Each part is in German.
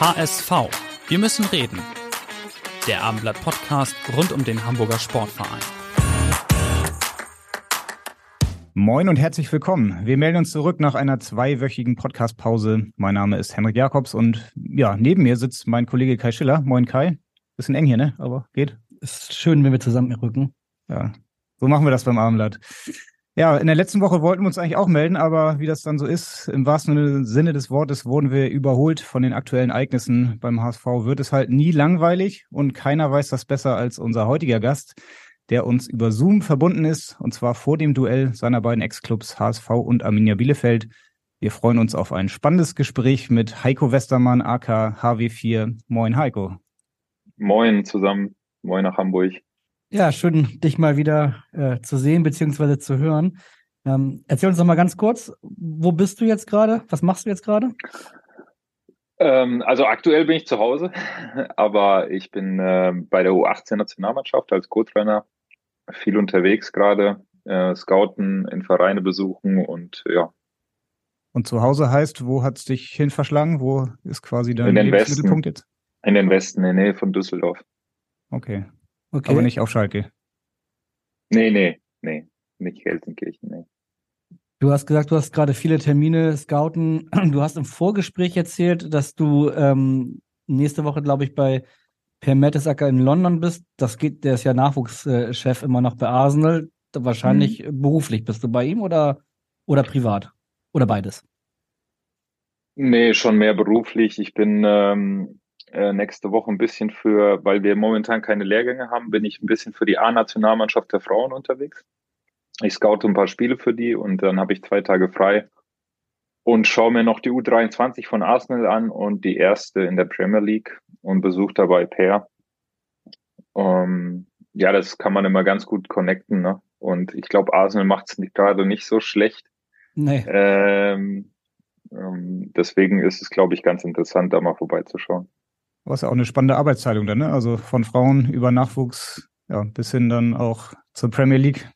HSV. Wir müssen reden. Der Abendblatt Podcast rund um den Hamburger Sportverein. Moin und herzlich willkommen. Wir melden uns zurück nach einer zweiwöchigen Podcastpause. Mein Name ist Henrik Jakobs und ja, neben mir sitzt mein Kollege Kai Schiller. Moin Kai. Bisschen eng hier, ne? Aber geht. Ist schön, wenn wir zusammen rücken. Ja, so machen wir das beim Abendblatt. Ja, in der letzten Woche wollten wir uns eigentlich auch melden, aber wie das dann so ist, im wahrsten Sinne des Wortes wurden wir überholt von den aktuellen Ereignissen. Beim HSV wird es halt nie langweilig und keiner weiß das besser als unser heutiger Gast, der uns über Zoom verbunden ist, und zwar vor dem Duell seiner beiden Ex-Clubs HSV und Arminia Bielefeld. Wir freuen uns auf ein spannendes Gespräch mit Heiko Westermann, AK HW4. Moin, Heiko. Moin zusammen. Moin nach Hamburg. Ja, schön, dich mal wieder äh, zu sehen bzw. zu hören. Ähm, erzähl uns doch mal ganz kurz, wo bist du jetzt gerade? Was machst du jetzt gerade? Ähm, also aktuell bin ich zu Hause, aber ich bin äh, bei der U18-Nationalmannschaft als Co-Trainer viel unterwegs gerade, äh, Scouten, in Vereine besuchen und ja. Und zu Hause heißt, wo hat es dich hin verschlagen? Wo ist quasi dein in den Lebensmittelpunkt Westen, jetzt? In den Westen, in der Nähe von Düsseldorf. Okay. Okay. Aber nicht auf Schalke. Nee, nee, nee, nicht Gelsenkirchen, nee. Du hast gesagt, du hast gerade viele Termine, Scouten. Du hast im Vorgespräch erzählt, dass du ähm, nächste Woche, glaube ich, bei Per Mertesacker in London bist. Das geht, der ist ja Nachwuchschef immer noch bei Arsenal. Wahrscheinlich Mhm. beruflich. Bist du bei ihm oder, oder privat? Oder beides? Nee, schon mehr beruflich. Ich bin ähm, äh, nächste Woche ein bisschen für, weil wir momentan keine Lehrgänge haben, bin ich ein bisschen für die A-Nationalmannschaft der Frauen unterwegs. Ich scoute ein paar Spiele für die und dann habe ich zwei Tage frei und schaue mir noch die U23 von Arsenal an und die erste in der Premier League und besuche dabei Per. Ähm, ja, das kann man immer ganz gut connecten. Ne? Und ich glaube, Arsenal macht es gerade nicht so schlecht. Nee. Ähm, ähm, deswegen ist es, glaube ich, ganz interessant, da mal vorbeizuschauen. Hast ja auch eine spannende Arbeitsteilung dann, ne? Also von Frauen über Nachwuchs, ja, bis hin dann auch zur Premier League.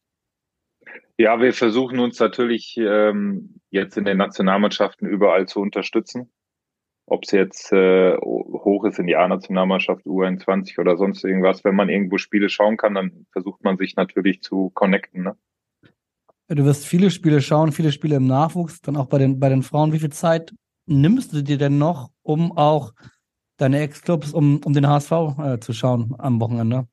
Ja, wir versuchen uns natürlich ähm, jetzt in den Nationalmannschaften überall zu unterstützen. Ob es jetzt äh, hoch ist in die A-Nationalmannschaft, U21 oder sonst irgendwas. Wenn man irgendwo Spiele schauen kann, dann versucht man sich natürlich zu connecten. Ne? Du wirst viele Spiele schauen, viele Spiele im Nachwuchs, dann auch bei den, bei den Frauen. Wie viel Zeit nimmst du dir denn noch, um auch deine Ex-Clubs, um, um den HSV äh, zu schauen am Wochenende?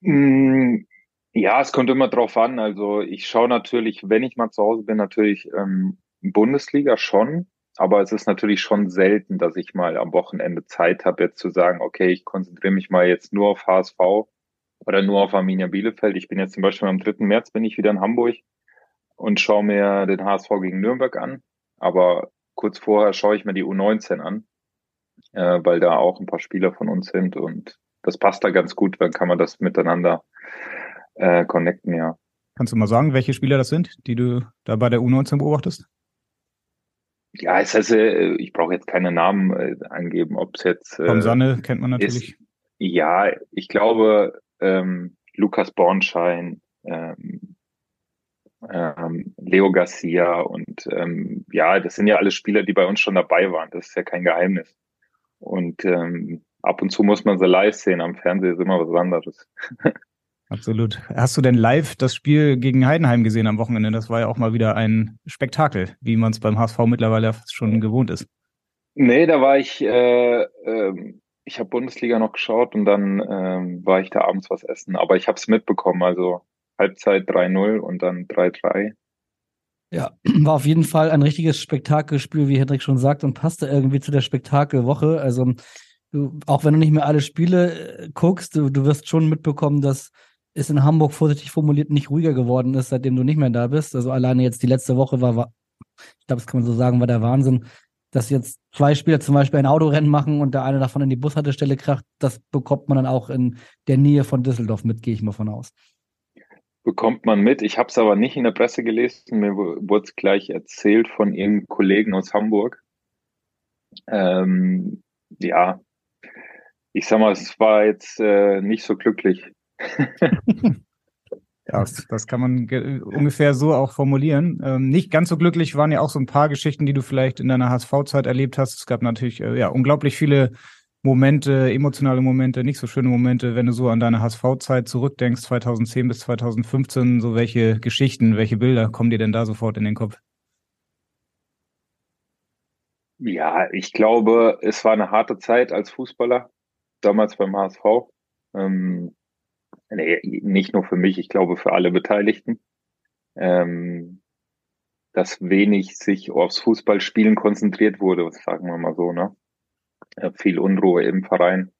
Mm, Ja, es kommt immer drauf an. Also ich schaue natürlich, wenn ich mal zu Hause bin, natürlich ähm, Bundesliga schon. Aber es ist natürlich schon selten, dass ich mal am Wochenende Zeit habe, jetzt zu sagen, okay, ich konzentriere mich mal jetzt nur auf HSV oder nur auf Arminia Bielefeld. Ich bin jetzt zum Beispiel am 3. März bin ich wieder in Hamburg und schaue mir den HSV gegen Nürnberg an. Aber kurz vorher schaue ich mir die U19 an, äh, weil da auch ein paar Spieler von uns sind und das passt da ganz gut, dann kann man das miteinander äh, connecten, ja. Kannst du mal sagen, welche Spieler das sind, die du da bei der U19 beobachtest? Ja, es heißt, äh, ich brauche jetzt keine Namen äh, angeben, ob es jetzt Tom äh, Sanne kennt man natürlich. ist. Ja, ich glaube, ähm, Lukas Bornschein, ähm, ähm, Leo Garcia und ähm, ja, das sind ja alles Spieler, die bei uns schon dabei waren. Das ist ja kein Geheimnis. Und ähm, ab und zu muss man sie live sehen. Am Fernsehen ist immer was anderes. Absolut. Hast du denn live das Spiel gegen Heidenheim gesehen am Wochenende? Das war ja auch mal wieder ein Spektakel, wie man es beim HSV mittlerweile schon gewohnt ist. Nee, da war ich, äh, ähm, ich habe Bundesliga noch geschaut und dann ähm, war ich da abends was essen. Aber ich habe es mitbekommen, also Halbzeit 3-0 und dann 3-3. Ja, war auf jeden Fall ein richtiges Spektakelspiel, wie Hendrik schon sagt, und passte irgendwie zu der Spektakelwoche. Also, du, auch wenn du nicht mehr alle Spiele äh, guckst, du, du wirst schon mitbekommen, dass es in Hamburg vorsichtig formuliert nicht ruhiger geworden ist, seitdem du nicht mehr da bist. Also alleine jetzt die letzte Woche war, war ich glaube, das kann man so sagen, war der Wahnsinn, dass jetzt zwei Spieler zum Beispiel ein Autorennen machen und der eine davon in die Bushaltestelle kracht, das bekommt man dann auch in der Nähe von Düsseldorf mit, gehe ich mal von aus. Bekommt man mit. Ich habe es aber nicht in der Presse gelesen. Mir wurde es gleich erzählt von ihrem Kollegen aus Hamburg. Ähm, ja, ich sag mal, es war jetzt äh, nicht so glücklich. Ja, das, kann man ungefähr so auch formulieren. Ähm, nicht ganz so glücklich waren ja auch so ein paar Geschichten, die du vielleicht in deiner HSV-Zeit erlebt hast. Es gab natürlich äh, ja unglaublich viele Momente, emotionale Momente, nicht so schöne Momente, wenn du so an deine HSV-Zeit zurückdenkst, 2010 bis 2015, so welche Geschichten, welche Bilder kommen dir denn da sofort in den Kopf? Ja, ich glaube, es war eine harte Zeit als Fußballer, damals beim HSV. Ähm, nee, nicht nur für mich, ich glaube für alle Beteiligten, ähm, dass wenig sich aufs Fußballspielen konzentriert wurde, sagen wir mal so, ne? Äh, viel Unruhe im Verein,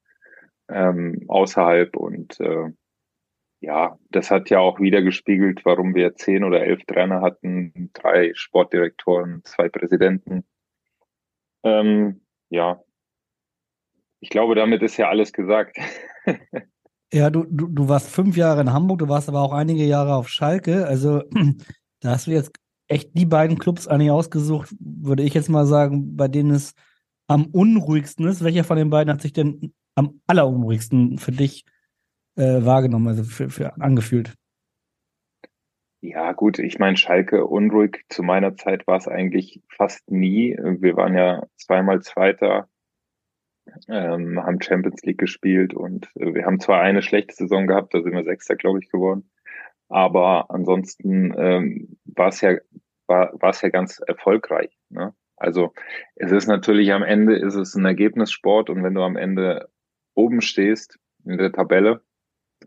ähm, außerhalb und äh, ja, das hat ja auch wieder gespiegelt, warum wir zehn oder elf Trainer hatten, drei Sportdirektoren, zwei Präsidenten. Ähm, ja, ich glaube, damit ist ja alles gesagt. Ja, du, du, du warst fünf Jahre in Hamburg, du warst aber auch einige Jahre auf Schalke. Also da hast du jetzt echt die beiden Clubs eigentlich ausgesucht, würde ich jetzt mal sagen, bei denen es am unruhigsten ist. Welcher von den beiden hat sich denn am allerunruhigsten für dich äh, wahrgenommen, also für, für angefühlt? Ja, gut, ich meine, Schalke unruhig zu meiner Zeit war es eigentlich fast nie. Wir waren ja zweimal Zweiter, ähm, haben Champions League gespielt und äh, wir haben zwar eine schlechte Saison gehabt, da sind wir Sechster, glaube ich, geworden. Aber ansonsten ähm, war es ja war war es ja ganz erfolgreich. Ne? Also es ist natürlich am Ende ist es ein Ergebnissport und wenn du am Ende oben stehst in der Tabelle,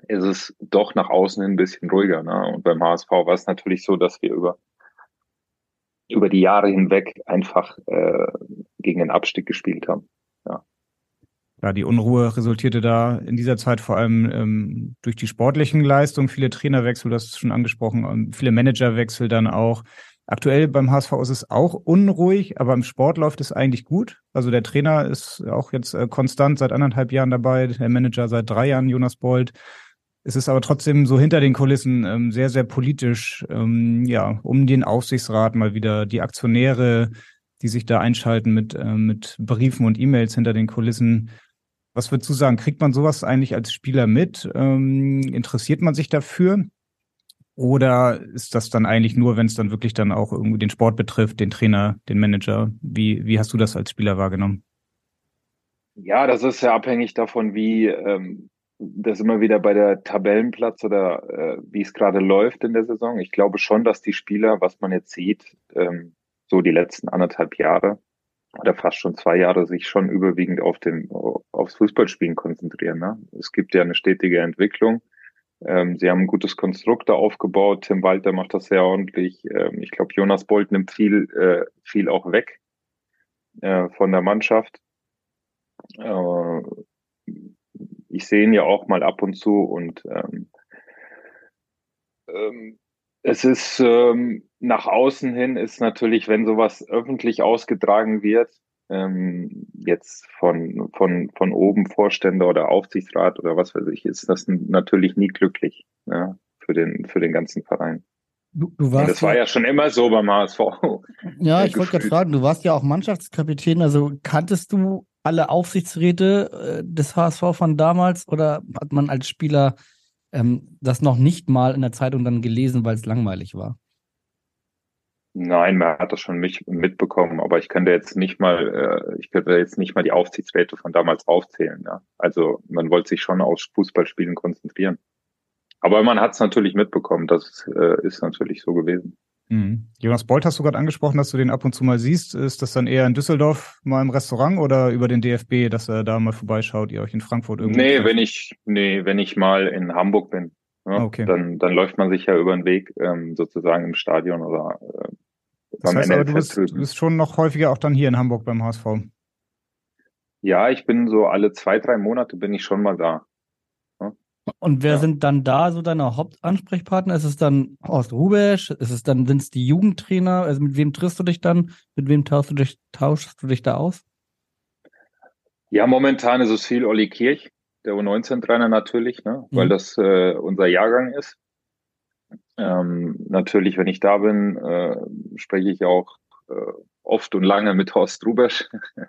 ist es doch nach außen hin ein bisschen ruhiger. Ne? Und beim HSV war es natürlich so, dass wir über über die Jahre hinweg einfach äh, gegen den Abstieg gespielt haben. Ja. Ja, die Unruhe resultierte da in dieser Zeit vor allem ähm, durch die sportlichen Leistungen, viele Trainerwechsel, hast es schon angesprochen, viele Managerwechsel dann auch. Aktuell beim HSV ist es auch unruhig, aber im Sport läuft es eigentlich gut. Also der Trainer ist auch jetzt äh, konstant seit anderthalb Jahren dabei, der Manager seit drei Jahren, Jonas Bold. Es ist aber trotzdem so hinter den Kulissen ähm, sehr, sehr politisch, ähm, ja, um den Aufsichtsrat mal wieder die Aktionäre, die sich da einschalten mit, äh, mit Briefen und E-Mails hinter den Kulissen was würdest du sagen? Kriegt man sowas eigentlich als Spieler mit? Ähm, interessiert man sich dafür? Oder ist das dann eigentlich nur, wenn es dann wirklich dann auch irgendwie den Sport betrifft, den Trainer, den Manager? Wie, wie hast du das als Spieler wahrgenommen? Ja, das ist ja abhängig davon, wie ähm, das immer wieder bei der Tabellenplatz oder äh, wie es gerade läuft in der Saison. Ich glaube schon, dass die Spieler, was man jetzt sieht, ähm, so die letzten anderthalb Jahre, oder fast schon zwei Jahre sich schon überwiegend auf den, aufs Fußballspielen konzentrieren. Ne? Es gibt ja eine stetige Entwicklung. Ähm, sie haben ein gutes Konstrukt da aufgebaut. Tim Walter macht das sehr ordentlich. Ähm, ich glaube, Jonas Bolt nimmt viel, äh, viel auch weg äh, von der Mannschaft. Äh, ich sehe ihn ja auch mal ab und zu und ähm, ähm, es ist ähm, nach außen hin ist natürlich, wenn sowas öffentlich ausgetragen wird, ähm, jetzt von, von, von oben Vorstände oder Aufsichtsrat oder was weiß ich, ist das natürlich nie glücklich ja, für, den, für den ganzen Verein. Du, du warst das war ja schon immer so beim HSV. Ja, ich wollte gerade fragen, du warst ja auch Mannschaftskapitän, also kanntest du alle Aufsichtsräte äh, des HSV von damals oder hat man als Spieler ähm, das noch nicht mal in der Zeitung dann gelesen, weil es langweilig war? Nein, man hat das schon mich mitbekommen, aber ich könnte jetzt nicht mal, äh, ich könnte jetzt nicht mal die Aufsichtsräte von damals aufzählen. Ja. Also man wollte sich schon aufs Fußballspielen konzentrieren. Aber man hat es natürlich mitbekommen, das äh, ist natürlich so gewesen. Mhm. Jonas Bolt hast du gerade angesprochen, dass du den ab und zu mal siehst. Ist das dann eher in Düsseldorf mal im Restaurant oder über den DFB, dass er da mal vorbeischaut, ihr euch in Frankfurt irgendwo? Nee, trefft? wenn ich, nee, wenn ich mal in Hamburg bin, ja, okay. dann, dann läuft man sich ja über den Weg ähm, sozusagen im Stadion oder äh, das heißt aber, du bist, du bist schon noch häufiger auch dann hier in Hamburg beim HSV. Ja, ich bin so alle zwei, drei Monate bin ich schon mal da. Und wer Ja. sind dann da so deine Hauptansprechpartner? Ist es dann Horst Rubesch? Ist es dann, sind es die Jugendtrainer? Also mit wem triffst du dich dann? Mit wem tauschst du dich, tauschst du dich da aus? Ja, momentan ist es viel Olli Kirch, der U19-Trainer natürlich, ne? weil Mhm. das äh, unser Jahrgang ist. Ähm, natürlich, wenn ich da bin, äh, spreche ich auch äh, oft und lange mit Horst Rubesch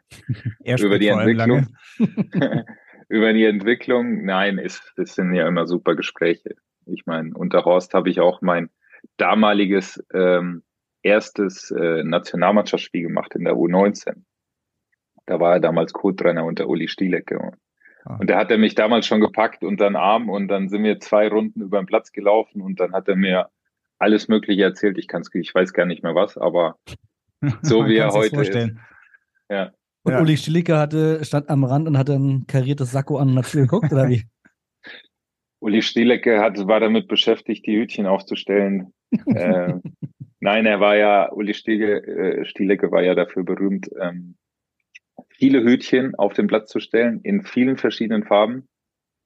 Er über die. Entwicklung. über die Entwicklung. Nein, ist, das sind ja immer super Gespräche. Ich meine, unter Horst habe ich auch mein damaliges ähm, erstes äh, Nationalmannschaftsspiel gemacht in der U19. Da war er damals Co-Trainer unter Uli Stielecke. Ah. Und da hat er mich damals schon gepackt unter den Arm und dann sind wir zwei Runden über den Platz gelaufen und dann hat er mir alles Mögliche erzählt. Ich kann's, ich weiß gar nicht mehr was, aber So wie er heute vorstellen. ja. Und Ja. Uli Stielicke hatte, stand am Rand und hatte ein kariertes Sakko an und hat geguckt, oder wie? Uli Stielecke hat, war damit beschäftigt, die Hütchen aufzustellen. äh, nein, er war ja, Uli Stiege, äh, Stielecke war ja dafür berühmt, ähm, viele Hütchen auf den Platz zu stellen, in vielen verschiedenen Farben.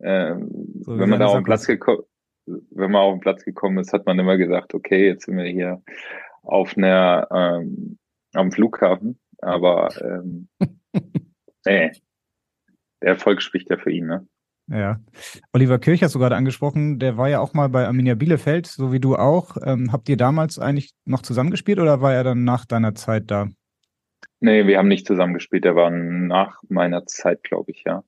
Ähm, So wenn man da auf den. Platz gekommen, wenn man auf den Platz gekommen ist, hat man immer gesagt, okay, jetzt sind wir hier auf einer, ähm, am Flughafen, aber ähm, nee, der Erfolg spricht ja für ihn, ne? Ja. Oliver Kirch hast du gerade angesprochen, der war ja auch mal bei Arminia Bielefeld, so wie du auch. Ähm, habt ihr damals eigentlich noch zusammengespielt oder war er dann nach deiner Zeit da? Nee, wir haben nicht zusammengespielt. Der war nach meiner Zeit, glaube ich, ja.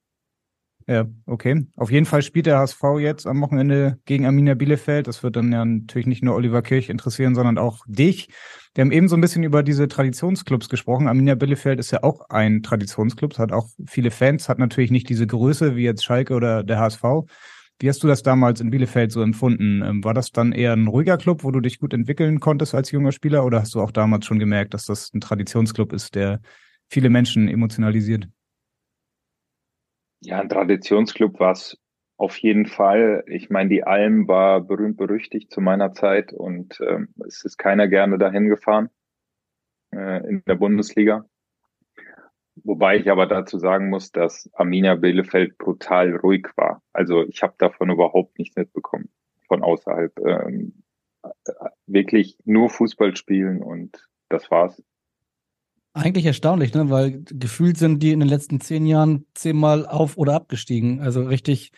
Ja, okay. Auf jeden Fall spielt der HSV jetzt am Wochenende gegen Arminia Bielefeld. Das wird dann ja natürlich nicht nur Oliver Kirch interessieren, sondern auch dich. Wir haben eben so ein bisschen über diese Traditionsclubs gesprochen. Arminia Bielefeld ist ja auch ein Traditionsclub, hat auch viele Fans, hat natürlich nicht diese Größe wie jetzt Schalke oder der HSV. Wie hast du das damals in Bielefeld so empfunden? Ähm, War das dann eher ein ruhiger Club, wo du dich gut entwickeln konntest als junger Spieler, oder hast du auch damals schon gemerkt, dass das ein Traditionsclub ist, der viele Menschen emotionalisiert? Ja, ein Traditionsclub war es auf jeden Fall. Ich meine, die Alm war berühmt berüchtigt zu meiner Zeit und ähm, es ist keiner gerne dahin gefahren äh, in der Bundesliga. Wobei ich aber dazu sagen muss, dass Arminia Bielefeld brutal ruhig war. Also ich habe davon überhaupt nichts mitbekommen von außerhalb. Ähm, äh, wirklich nur Fußball spielen und das war's. Eigentlich erstaunlich, ne? Weil gefühlt sind die in den letzten zehn Jahren zehnmal auf- oder abgestiegen. Also richtig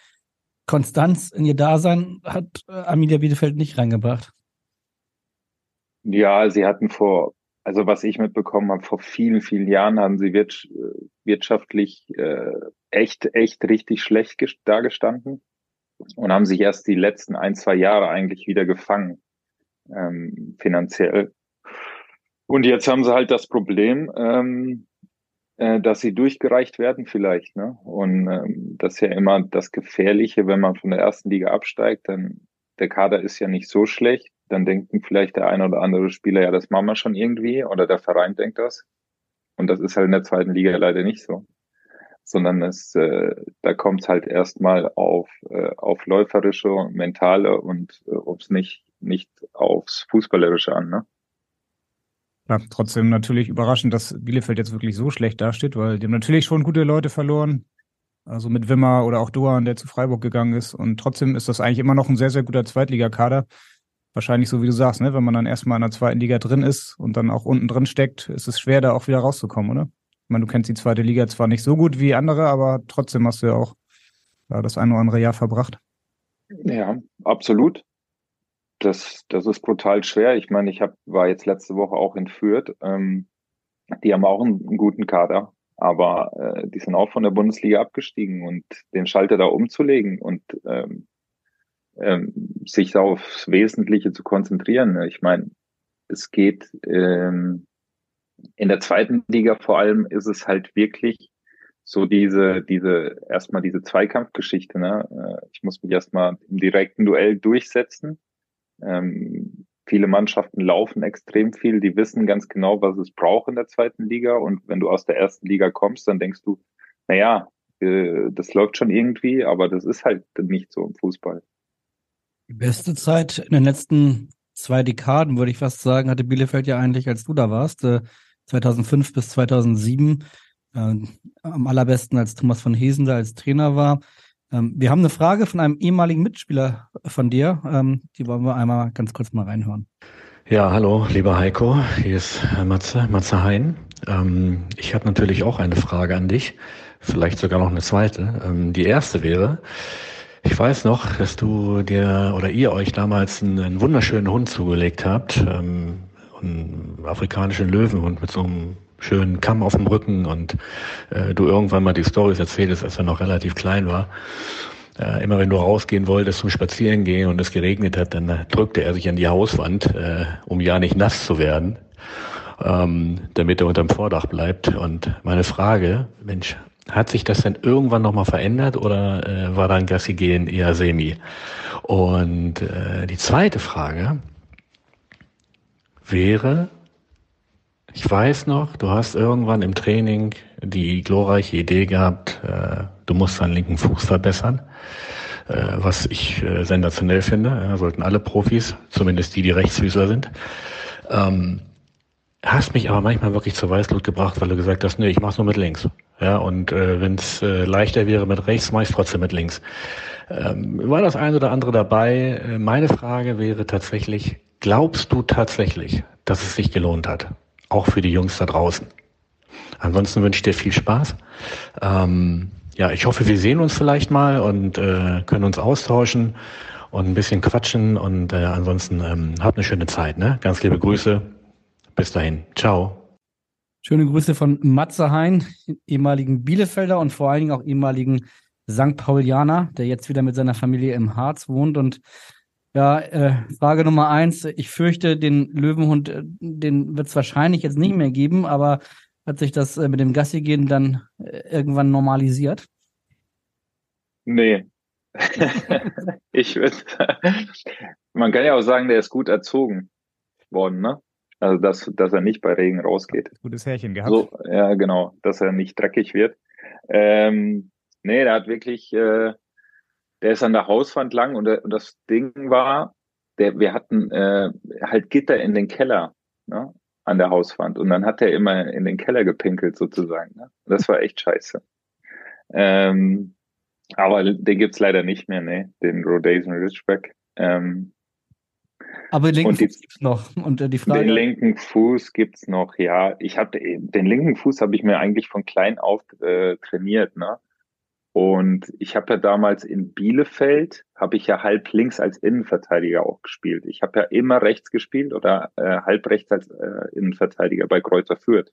Konstanz in ihr Dasein hat äh, Arminia Bielefeld nicht reingebracht. Ja, sie hatten vor, also was ich mitbekommen habe, vor vielen, vielen Jahren haben sie wirts wirtschaftlich äh, echt, echt richtig schlecht ges- dagestanden und haben sich erst die letzten ein, zwei Jahre eigentlich wieder gefangen, ähm, finanziell. Und jetzt haben sie halt das Problem, ähm, äh, dass sie durchgereicht werden vielleicht. Ne? Und ähm, das ist ja immer das Gefährliche, wenn man von der ersten Liga absteigt, dann der Kader ist ja nicht so schlecht. Dann denken vielleicht der eine oder andere Spieler, ja, das machen wir schon irgendwie, oder der Verein denkt das. Und das ist halt in der zweiten Liga leider nicht so. Sondern es, äh, da kommt es halt erstmal auf, äh, auf läuferische mentale und äh, ob's nicht, nicht aufs Fußballerische an, ne? Ja, trotzdem natürlich überraschend, dass Bielefeld jetzt wirklich so schlecht dasteht, weil die haben natürlich schon gute Leute verloren. Also mit Wimmer oder auch Doan, der zu Freiburg gegangen ist. Und trotzdem ist das eigentlich immer noch ein sehr, sehr guter Zweitligakader. Wahrscheinlich so wie du sagst, ne? wenn man dann erstmal in der zweiten Liga drin ist und dann auch unten drin steckt, ist es schwer, da auch wieder rauszukommen, oder? Ich meine, du kennst die zweite Liga zwar nicht so gut wie andere, aber trotzdem hast du ja auch ja, das ein oder andere Jahr verbracht. Ja, absolut. Das, das ist brutal schwer. Ich meine, ich hab, war jetzt letzte Woche auch in Fürth. Ähm, die haben auch einen, einen guten Kader, aber äh, die sind auch von der Bundesliga abgestiegen und den Schalter da umzulegen und ähm, ähm, sich aufs Wesentliche zu konzentrieren. Ich meine, es geht ähm, in der zweiten Liga vor allem ist es halt wirklich so diese, diese, erstmal diese Zweikampfgeschichte, ne? Äh, Ich muss mich erstmal im direkten Duell durchsetzen. Ähm, viele Mannschaften laufen extrem viel, die wissen ganz genau, was es braucht in der zweiten Liga. Und wenn du aus der ersten Liga kommst, dann denkst du, naja, äh, das läuft schon irgendwie, aber das ist halt nicht so im Fußball. Die beste Zeit in den letzten zwei Dekaden, würde ich fast sagen, hatte Bielefeld ja eigentlich, als du da warst, äh, 2005 bis 2007. Äh, am allerbesten, als Thomas von Hesen da als Trainer war. Ähm, wir haben eine Frage von einem ehemaligen Mitspieler von dir. Ähm, die wollen wir einmal ganz kurz mal reinhören. Ja, hallo, lieber Heiko. Hier ist Matze, Matze Hein. Ähm, ich habe natürlich auch eine Frage an dich. Vielleicht sogar noch eine zweite. Ähm, die erste wäre, ich weiß noch, dass du dir oder ihr euch damals einen, einen wunderschönen Hund zugelegt habt, ähm, einen afrikanischen Löwenhund mit so einem schönen Kamm auf dem Rücken und äh, du irgendwann mal die Stories erzählst, als er noch relativ klein war. Äh, immer wenn du rausgehen wolltest zum Spazierengehen und es geregnet hat, dann drückte er sich an die Hauswand, äh, um ja nicht nass zu werden, ähm, damit er unterm Vordach bleibt. Und meine Frage, Mensch, hat sich das denn irgendwann nochmal verändert oder äh, war dann Gassi gehen eher semi? Und äh, die zweite Frage wäre, ich weiß noch, du hast irgendwann im Training die glorreiche Idee gehabt, äh, du musst deinen linken Fuß verbessern, äh, was ich äh, sensationell finde. Ja, sollten alle Profis, zumindest die, die Rechtsfüßer sind. Ähm, hast mich aber manchmal wirklich zur Weißglut gebracht, weil du gesagt hast, nee, ich mach's nur mit links. Ja, und äh, wenn es äh, leichter wäre mit rechts, mach ich trotzdem mit links. Ähm, war das ein oder andere dabei? Äh, meine Frage wäre tatsächlich, glaubst du tatsächlich, dass es sich gelohnt hat? auch für die Jungs da draußen. Ansonsten wünsche ich dir viel Spaß. Ähm, ja, ich hoffe, wir sehen uns vielleicht mal und äh, können uns austauschen und ein bisschen quatschen. Und äh, ansonsten ähm, habt eine schöne Zeit. Ne? Ganz liebe Grüße. Bis dahin. Ciao. Schöne Grüße von Matze Hein, ehemaligen Bielefelder und vor allen Dingen auch ehemaligen St. Paulianer, der jetzt wieder mit seiner Familie im Harz wohnt und ja, äh, Frage Nummer eins. Ich fürchte, den Löwenhund, äh, den wird es wahrscheinlich jetzt nicht mehr geben, aber hat sich das äh, mit dem Gassi gehen dann äh, irgendwann normalisiert? Nee. ich würde, man kann ja auch sagen, der ist gut erzogen worden, ne? Also, dass, dass er nicht bei Regen rausgeht. Gutes Härchen gehabt. So, ja, genau, dass er nicht dreckig wird. Ähm, nee, der hat wirklich, äh, der ist an der Hauswand lang und, und das Ding war, der, wir hatten äh, halt Gitter in den Keller ne, an der Hauswand und dann hat er immer in den Keller gepinkelt sozusagen. Ne? Das war echt scheiße. Ähm, aber den gibt's leider nicht mehr, ne? Den Rhodesian Ridgeback. Ähm, aber den linken Fuß gibt's noch. Und äh, die Frage. Den linken Fuß gibt's noch, ja. Ich habe den linken Fuß habe ich mir eigentlich von klein auf äh, trainiert, ne? Und ich habe ja damals in Bielefeld, habe ich ja halb links als Innenverteidiger auch gespielt. Ich habe ja immer rechts gespielt oder äh, halb rechts als äh, Innenverteidiger bei Kreuzer Fürth.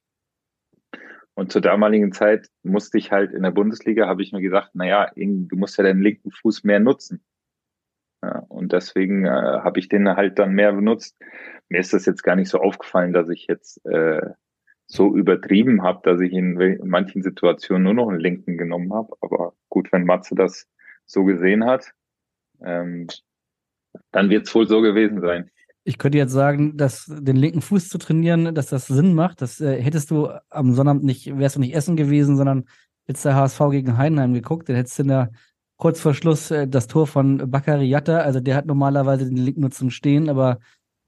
Und zur damaligen Zeit musste ich halt in der Bundesliga, habe ich mir gesagt, naja, du musst ja deinen linken Fuß mehr nutzen. Ja, und deswegen äh, habe ich den halt dann mehr benutzt. Mir ist das jetzt gar nicht so aufgefallen, dass ich jetzt äh, so übertrieben habe, dass ich in, in manchen Situationen nur noch einen linken genommen habe. Aber gut, wenn Matze das so gesehen hat, ähm, dann wird es wohl so gewesen sein. Ich könnte jetzt sagen, dass den linken Fuß zu trainieren, dass das Sinn macht. Das äh, hättest du am Sonnabend nicht, wärst du nicht essen gewesen, sondern hättest der HSV gegen Heidenheim geguckt, dann hättest du in der kurz vor Schluss äh, das Tor von Bakary also der hat normalerweise den linken nur zum Stehen, aber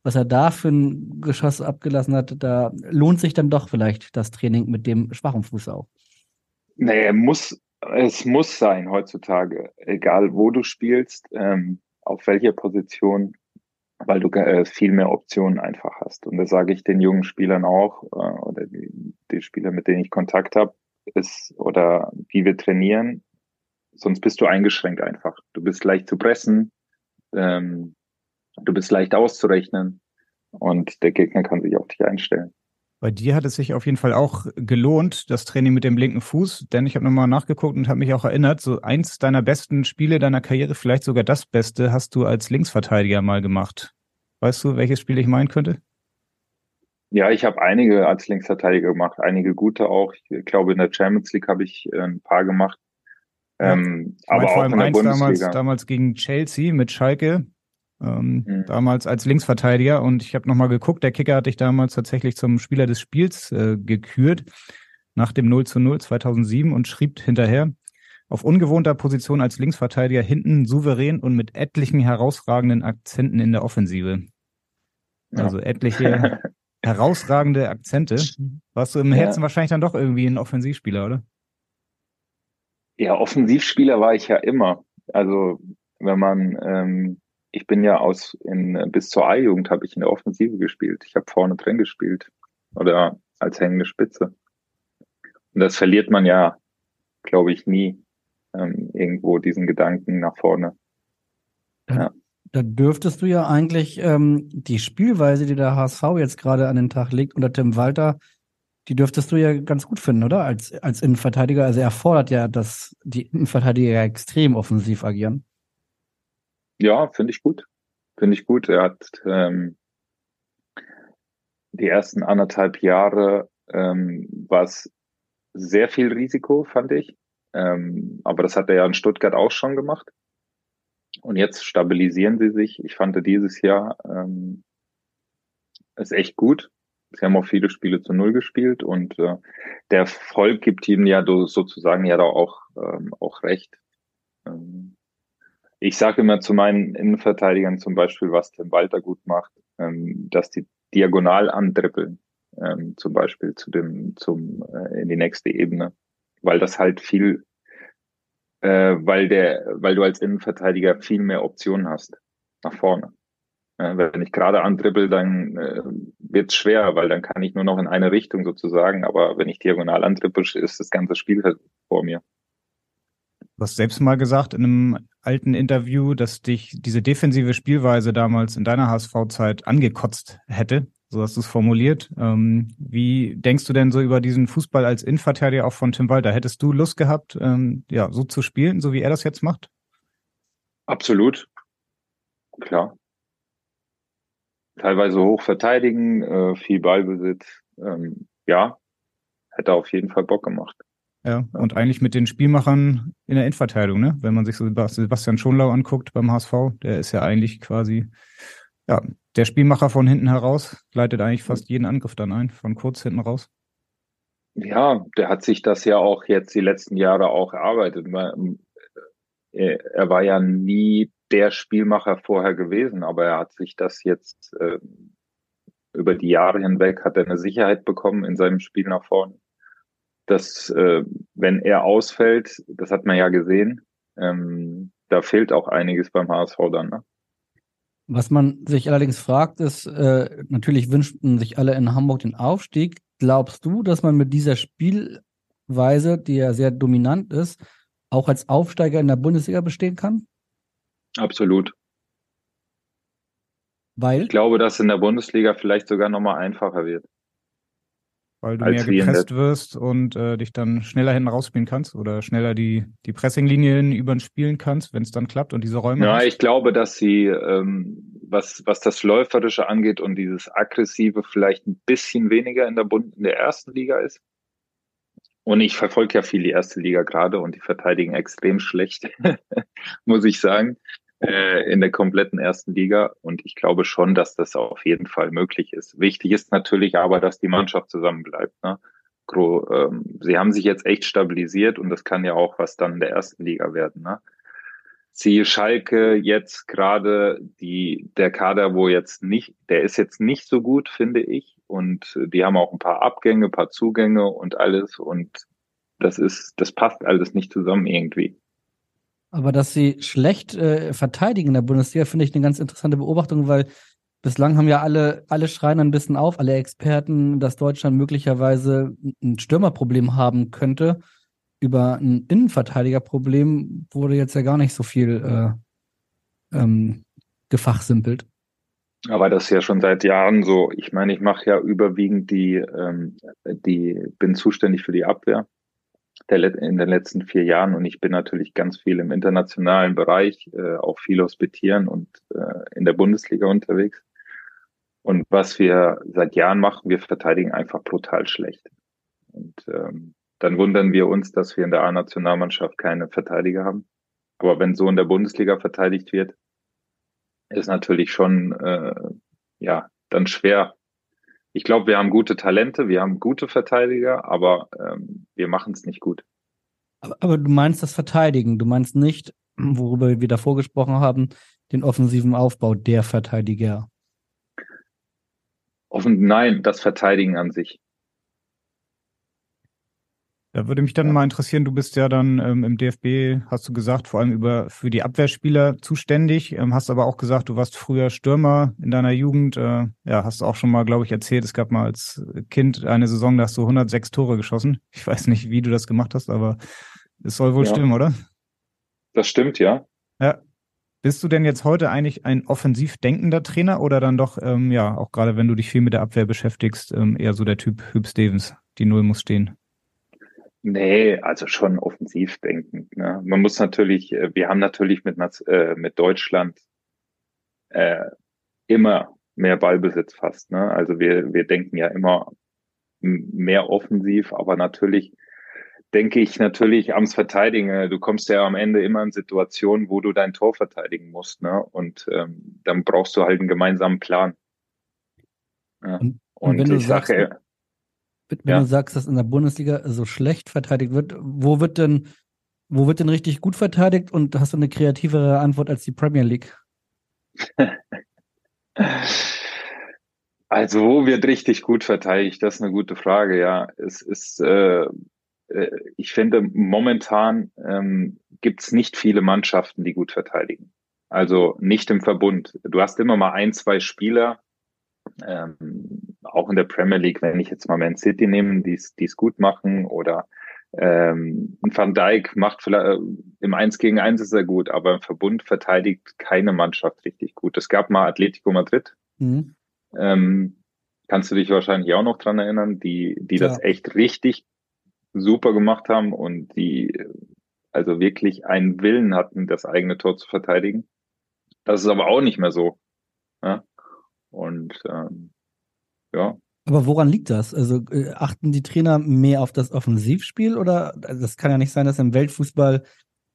was er da für ein Geschoss abgelassen hat, da lohnt sich dann doch vielleicht das Training mit dem schwachen Fuß auch. Nee, muss, es muss sein heutzutage, egal wo du spielst, ähm, auf welcher Position, weil du äh, viel mehr Optionen einfach hast. Und das sage ich den jungen Spielern auch, äh, oder die, die Spieler, mit denen ich Kontakt habe, ist, oder wie wir trainieren, sonst bist du eingeschränkt einfach. Du bist leicht zu pressen, ähm, Du bist leicht auszurechnen und der Gegner kann sich auf dich einstellen. Bei dir hat es sich auf jeden Fall auch gelohnt, das Training mit dem linken Fuß, denn ich habe nochmal nachgeguckt und habe mich auch erinnert, so eins deiner besten Spiele deiner Karriere, vielleicht sogar das Beste, hast du als Linksverteidiger mal gemacht. Weißt du, welches Spiel ich meinen könnte? Ja, ich habe einige als Linksverteidiger gemacht, einige gute auch. Ich glaube, in der Champions League habe ich äh, ein paar gemacht. Ähm, aber auch in der Bundesliga. Damals, damals gegen Chelsea mit Schalke, ähm, mhm. Damals als Linksverteidiger. Und ich habe nochmal geguckt, der Kicker hat dich damals tatsächlich zum Spieler des Spiels äh, gekürt, nach dem 0 zu 0 2007 und schrieb hinterher, auf ungewohnter Position als Linksverteidiger hinten souverän und mit etlichen herausragenden Akzenten in der Offensive. Ja. Also etliche herausragende Akzente. Warst du im Herzen ja. wahrscheinlich dann doch irgendwie ein Offensivspieler, oder? Ja, Offensivspieler war ich ja immer. Also wenn man, ähm, ich bin ja aus in bis zur A-Jugend habe ich in der Offensive gespielt. Ich habe vorne drin gespielt oder als hängende Spitze. Und das verliert man ja, glaube ich, nie ähm, irgendwo diesen Gedanken nach vorne. Ja. Da dürftest du ja eigentlich ähm, die Spielweise, die der HSV jetzt gerade an den Tag legt, unter Tim Walter, die dürftest du ja ganz gut finden, oder? Als, als Innenverteidiger. Also er fordert ja, dass die Innenverteidiger extrem offensiv agieren. Ja, finde ich gut. Finde ich gut. Er hat ähm, die ersten anderthalb Jahre ähm, war sehr viel Risiko, fand ich. Ähm, aber das hat er ja in Stuttgart auch schon gemacht. Und jetzt stabilisieren sie sich. Ich fand dieses Jahr ähm, ist echt gut. Sie haben auch viele Spiele zu Null gespielt und äh, der Erfolg gibt ihnen ja sozusagen ja da auch, ähm, auch recht. Ähm, ich sage immer zu meinen Innenverteidigern zum Beispiel, was Tim Walter gut macht, ähm, dass die diagonal andribbeln, ähm, zum Beispiel zu dem, zum, äh, in die nächste Ebene, weil das halt viel äh, weil der, weil du als Innenverteidiger viel mehr Optionen hast nach vorne. Äh, wenn ich gerade andribbel, dann äh, wird es schwer, weil dann kann ich nur noch in eine Richtung sozusagen. Aber wenn ich diagonal andribbel, ist das ganze Spiel halt vor mir. Du hast selbst mal gesagt in einem alten Interview, dass dich diese defensive Spielweise damals in deiner HSV-Zeit angekotzt hätte. So hast du es formuliert. Ähm, wie denkst du denn so über diesen Fußball als Innenverteidiger auch von Tim Walter? Hättest du Lust gehabt, ähm, ja, so zu spielen, so wie er das jetzt macht? Absolut. Klar. Teilweise hoch verteidigen, äh, viel Ballbesitz. Ähm, ja, hätte auf jeden Fall Bock gemacht. Ja, und eigentlich mit den Spielmachern in der Innenverteidigung, ne? Wenn man sich so Sebastian Schonlau anguckt beim HSV, der ist ja eigentlich quasi ja, der Spielmacher von hinten heraus leitet eigentlich fast jeden Angriff dann ein, von kurz hinten raus. Ja, der hat sich das ja auch jetzt die letzten Jahre auch erarbeitet. Er war ja nie der Spielmacher vorher gewesen, aber er hat sich das jetzt äh, über die Jahre hinweg hat er eine Sicherheit bekommen in seinem Spiel nach vorne. Dass äh, wenn er ausfällt, das hat man ja gesehen, ähm, da fehlt auch einiges beim HSV dann. Ne? Was man sich allerdings fragt, ist, äh, natürlich wünschten sich alle in Hamburg den Aufstieg. Glaubst du, dass man mit dieser Spielweise, die ja sehr dominant ist, auch als Aufsteiger in der Bundesliga bestehen kann? Absolut. Weil? Ich glaube, dass in der Bundesliga vielleicht sogar nochmal einfacher wird. Weil du mehr gepresst wirst und äh, dich dann schneller hinten rausspielen kannst oder schneller die, die Pressinglinien über spielen kannst, wenn es dann klappt und diese Räume. Ja, hast. ich glaube, dass sie, ähm, was, was das Läuferische angeht und dieses Aggressive vielleicht ein bisschen weniger in der Bund in der ersten Liga ist. Und ich verfolge ja viel die erste Liga gerade und die verteidigen extrem schlecht, muss ich sagen äh, in der kompletten ersten Liga. Und ich glaube schon, dass das auf jeden Fall möglich ist. Wichtig ist natürlich aber, dass die Mannschaft zusammenbleibt. Ne? Ähm, sie haben sich jetzt echt stabilisiert und das kann ja auch was dann in der ersten Liga werden. Ne? Siehe Schalke jetzt gerade die, der Kader, wo jetzt nicht, der ist jetzt nicht so gut, finde ich. Und die haben auch ein paar Abgänge, ein paar Zugänge und alles. Und das ist, das passt alles nicht zusammen irgendwie. Aber dass sie schlecht äh, verteidigen in der Bundesliga, finde ich eine ganz interessante Beobachtung, weil bislang haben ja alle, alle schreien ein bisschen auf, alle Experten, dass Deutschland möglicherweise ein Stürmerproblem haben könnte. Über ein Innenverteidigerproblem wurde jetzt ja gar nicht so viel äh, ähm, gefachsimpelt. Aber das ist ja schon seit Jahren so. Ich meine, ich mache ja überwiegend die, ähm, die, bin zuständig für die Abwehr der, in den letzten vier Jahren und ich bin natürlich ganz viel im internationalen Bereich, äh, auch viel hospitieren und äh, in der Bundesliga unterwegs. Und was wir seit Jahren machen, wir verteidigen einfach brutal schlecht. Und ähm, dann wundern wir uns, dass wir in der A-Nationalmannschaft keine Verteidiger haben. Aber wenn so in der Bundesliga verteidigt wird, ist natürlich schon äh, ja dann schwer ich glaube, wir haben gute Talente, wir haben gute Verteidiger, aber ähm, wir machen es nicht gut. Aber, aber, du meinst das Verteidigen, du meinst nicht, worüber wir davor gesprochen haben, den offensiven Aufbau der Verteidiger. Offen, nein, das Verteidigen an sich. Da würde mich dann ja. mal interessieren, du bist ja dann ähm, im DFB, hast du gesagt, vor allem über für die Abwehrspieler zuständig, ähm, hast aber auch gesagt, du warst früher Stürmer in deiner Jugend. Äh, ja, hast auch schon mal, glaube ich, erzählt, es gab mal als Kind eine Saison, da hast du 106 Tore geschossen. Ich weiß nicht, wie du das gemacht hast, aber es soll wohl ja. stimmen, oder? Das stimmt, ja. Ja. Bist du denn jetzt heute eigentlich ein offensiv denkender Trainer oder dann doch, ähm, ja, auch gerade wenn du dich viel mit der Abwehr beschäftigst, ähm, eher so der Typ Hüb Stevens, die Null muss stehen? Nee, also schon offensiv denkend. Ne? Man muss natürlich, äh, wir haben natürlich mit, äh, mit Deutschland äh, immer mehr Ballbesitz fast. Ne? Also wir, wir denken ja immer mehr offensiv, aber natürlich denke ich natürlich ans Verteidigen. Du kommst ja am Ende immer in Situationen, wo du dein Tor verteidigen musst. Ne? Und ähm, dann brauchst du halt einen gemeinsamen Plan. Ja. Und, und, und ich sage, wenn ja. du sagst, dass in der Bundesliga so schlecht verteidigt wird, wo wird denn, wo wird denn richtig gut verteidigt und hast du eine kreativere Antwort als die Premier League? Also, wo wird richtig gut verteidigt? Das ist eine gute Frage, ja. Es ist, äh, äh ich finde, momentan ähm, gibt es nicht viele Mannschaften, die gut verteidigen. Also nicht im Verbund. Du hast immer mal ein, zwei Spieler, ähm, auch in der Premier League, wenn ich jetzt mal Man City nehme, die es gut machen oder ähm, Van Dijk macht vielleicht äh, im 1 gegen 1 ist er gut, aber im Verbund verteidigt keine Mannschaft richtig gut. Es gab mal Atletico Madrid. Mhm. Ähm, kannst du dich wahrscheinlich auch noch dran erinnern, die, die ja. das echt richtig super gemacht haben und die also wirklich einen Willen hatten, das eigene Tor zu verteidigen. Das ist aber auch nicht mehr so. Ja? Und ähm, ja. Aber woran liegt das? Also äh, achten die Trainer mehr auf das Offensivspiel oder also das kann ja nicht sein, dass im Weltfußball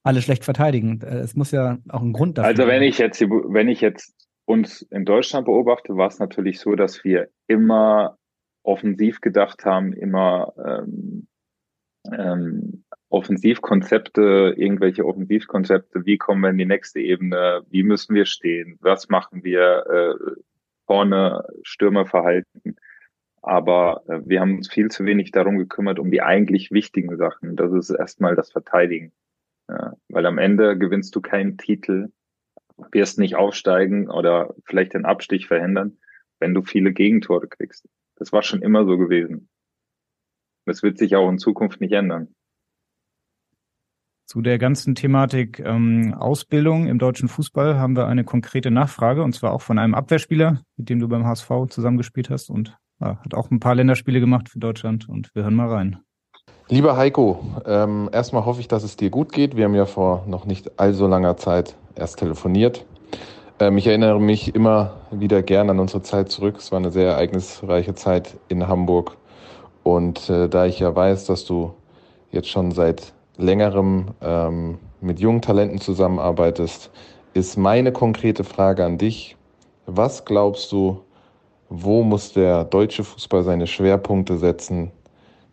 alle schlecht verteidigen. Äh, es muss ja auch einen Grund dafür. Also wenn ich jetzt wenn ich jetzt uns in Deutschland beobachte, war es natürlich so, dass wir immer offensiv gedacht haben, immer ähm, ähm, Offensivkonzepte, irgendwelche Offensivkonzepte, wie kommen wir in die nächste Ebene, wie müssen wir stehen, was machen wir, äh, vorne Stürmer verhalten. Aber äh, wir haben uns viel zu wenig darum gekümmert, um die eigentlich wichtigen Sachen. Das ist erstmal das Verteidigen. Ja, weil am Ende gewinnst du keinen Titel, wirst nicht aufsteigen oder vielleicht den Abstich verhindern, wenn du viele Gegentore kriegst. Das war schon immer so gewesen. Das wird sich auch in Zukunft nicht ändern. Zu der ganzen Thematik ähm, Ausbildung im deutschen Fußball haben wir eine konkrete Nachfrage und zwar auch von einem Abwehrspieler, mit dem du beim HSV zusammengespielt hast und ja, hat auch ein paar Länderspiele gemacht für Deutschland und wir hören mal rein. Lieber Heiko, ähm, erstmal hoffe ich, dass es dir gut geht. Wir haben ja vor noch nicht allzu langer Zeit erst telefoniert. Ähm, ich erinnere mich immer wieder gern an unsere Zeit zurück. Es war eine sehr ereignisreiche Zeit in Hamburg. Und äh, da ich ja weiß, dass du jetzt schon seit längerem ähm, mit jungen Talenten zusammenarbeitest, ist meine konkrete Frage an dich. Was glaubst du, wo muss der deutsche Fußball seine Schwerpunkte setzen,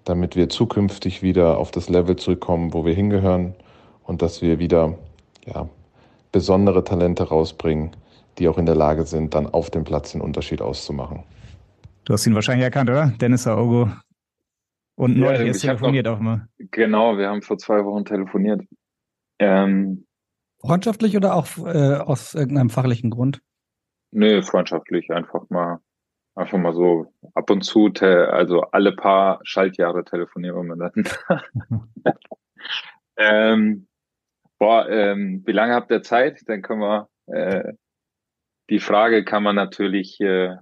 damit wir zukünftig wieder auf das Level zurückkommen, wo wir hingehören und dass wir wieder ja, besondere Talente rausbringen, die auch in der Lage sind, dann auf dem Platz den Unterschied auszumachen? Du hast ihn wahrscheinlich erkannt, oder? Dennis Aogo, und neulich ja, erst telefoniert noch, auch mal. Genau, wir haben vor zwei Wochen telefoniert. Ähm, Freundschaftlich oder auch äh, aus irgendeinem fachlichen Grund? Nö, freundschaftlich, einfach mal, einfach mal so ab und zu, also alle paar Schaltjahre telefonieren wir miteinander. ähm, boah, ähm, wie lange habt ihr Zeit? Dann können wir, äh, die Frage kann man natürlich äh,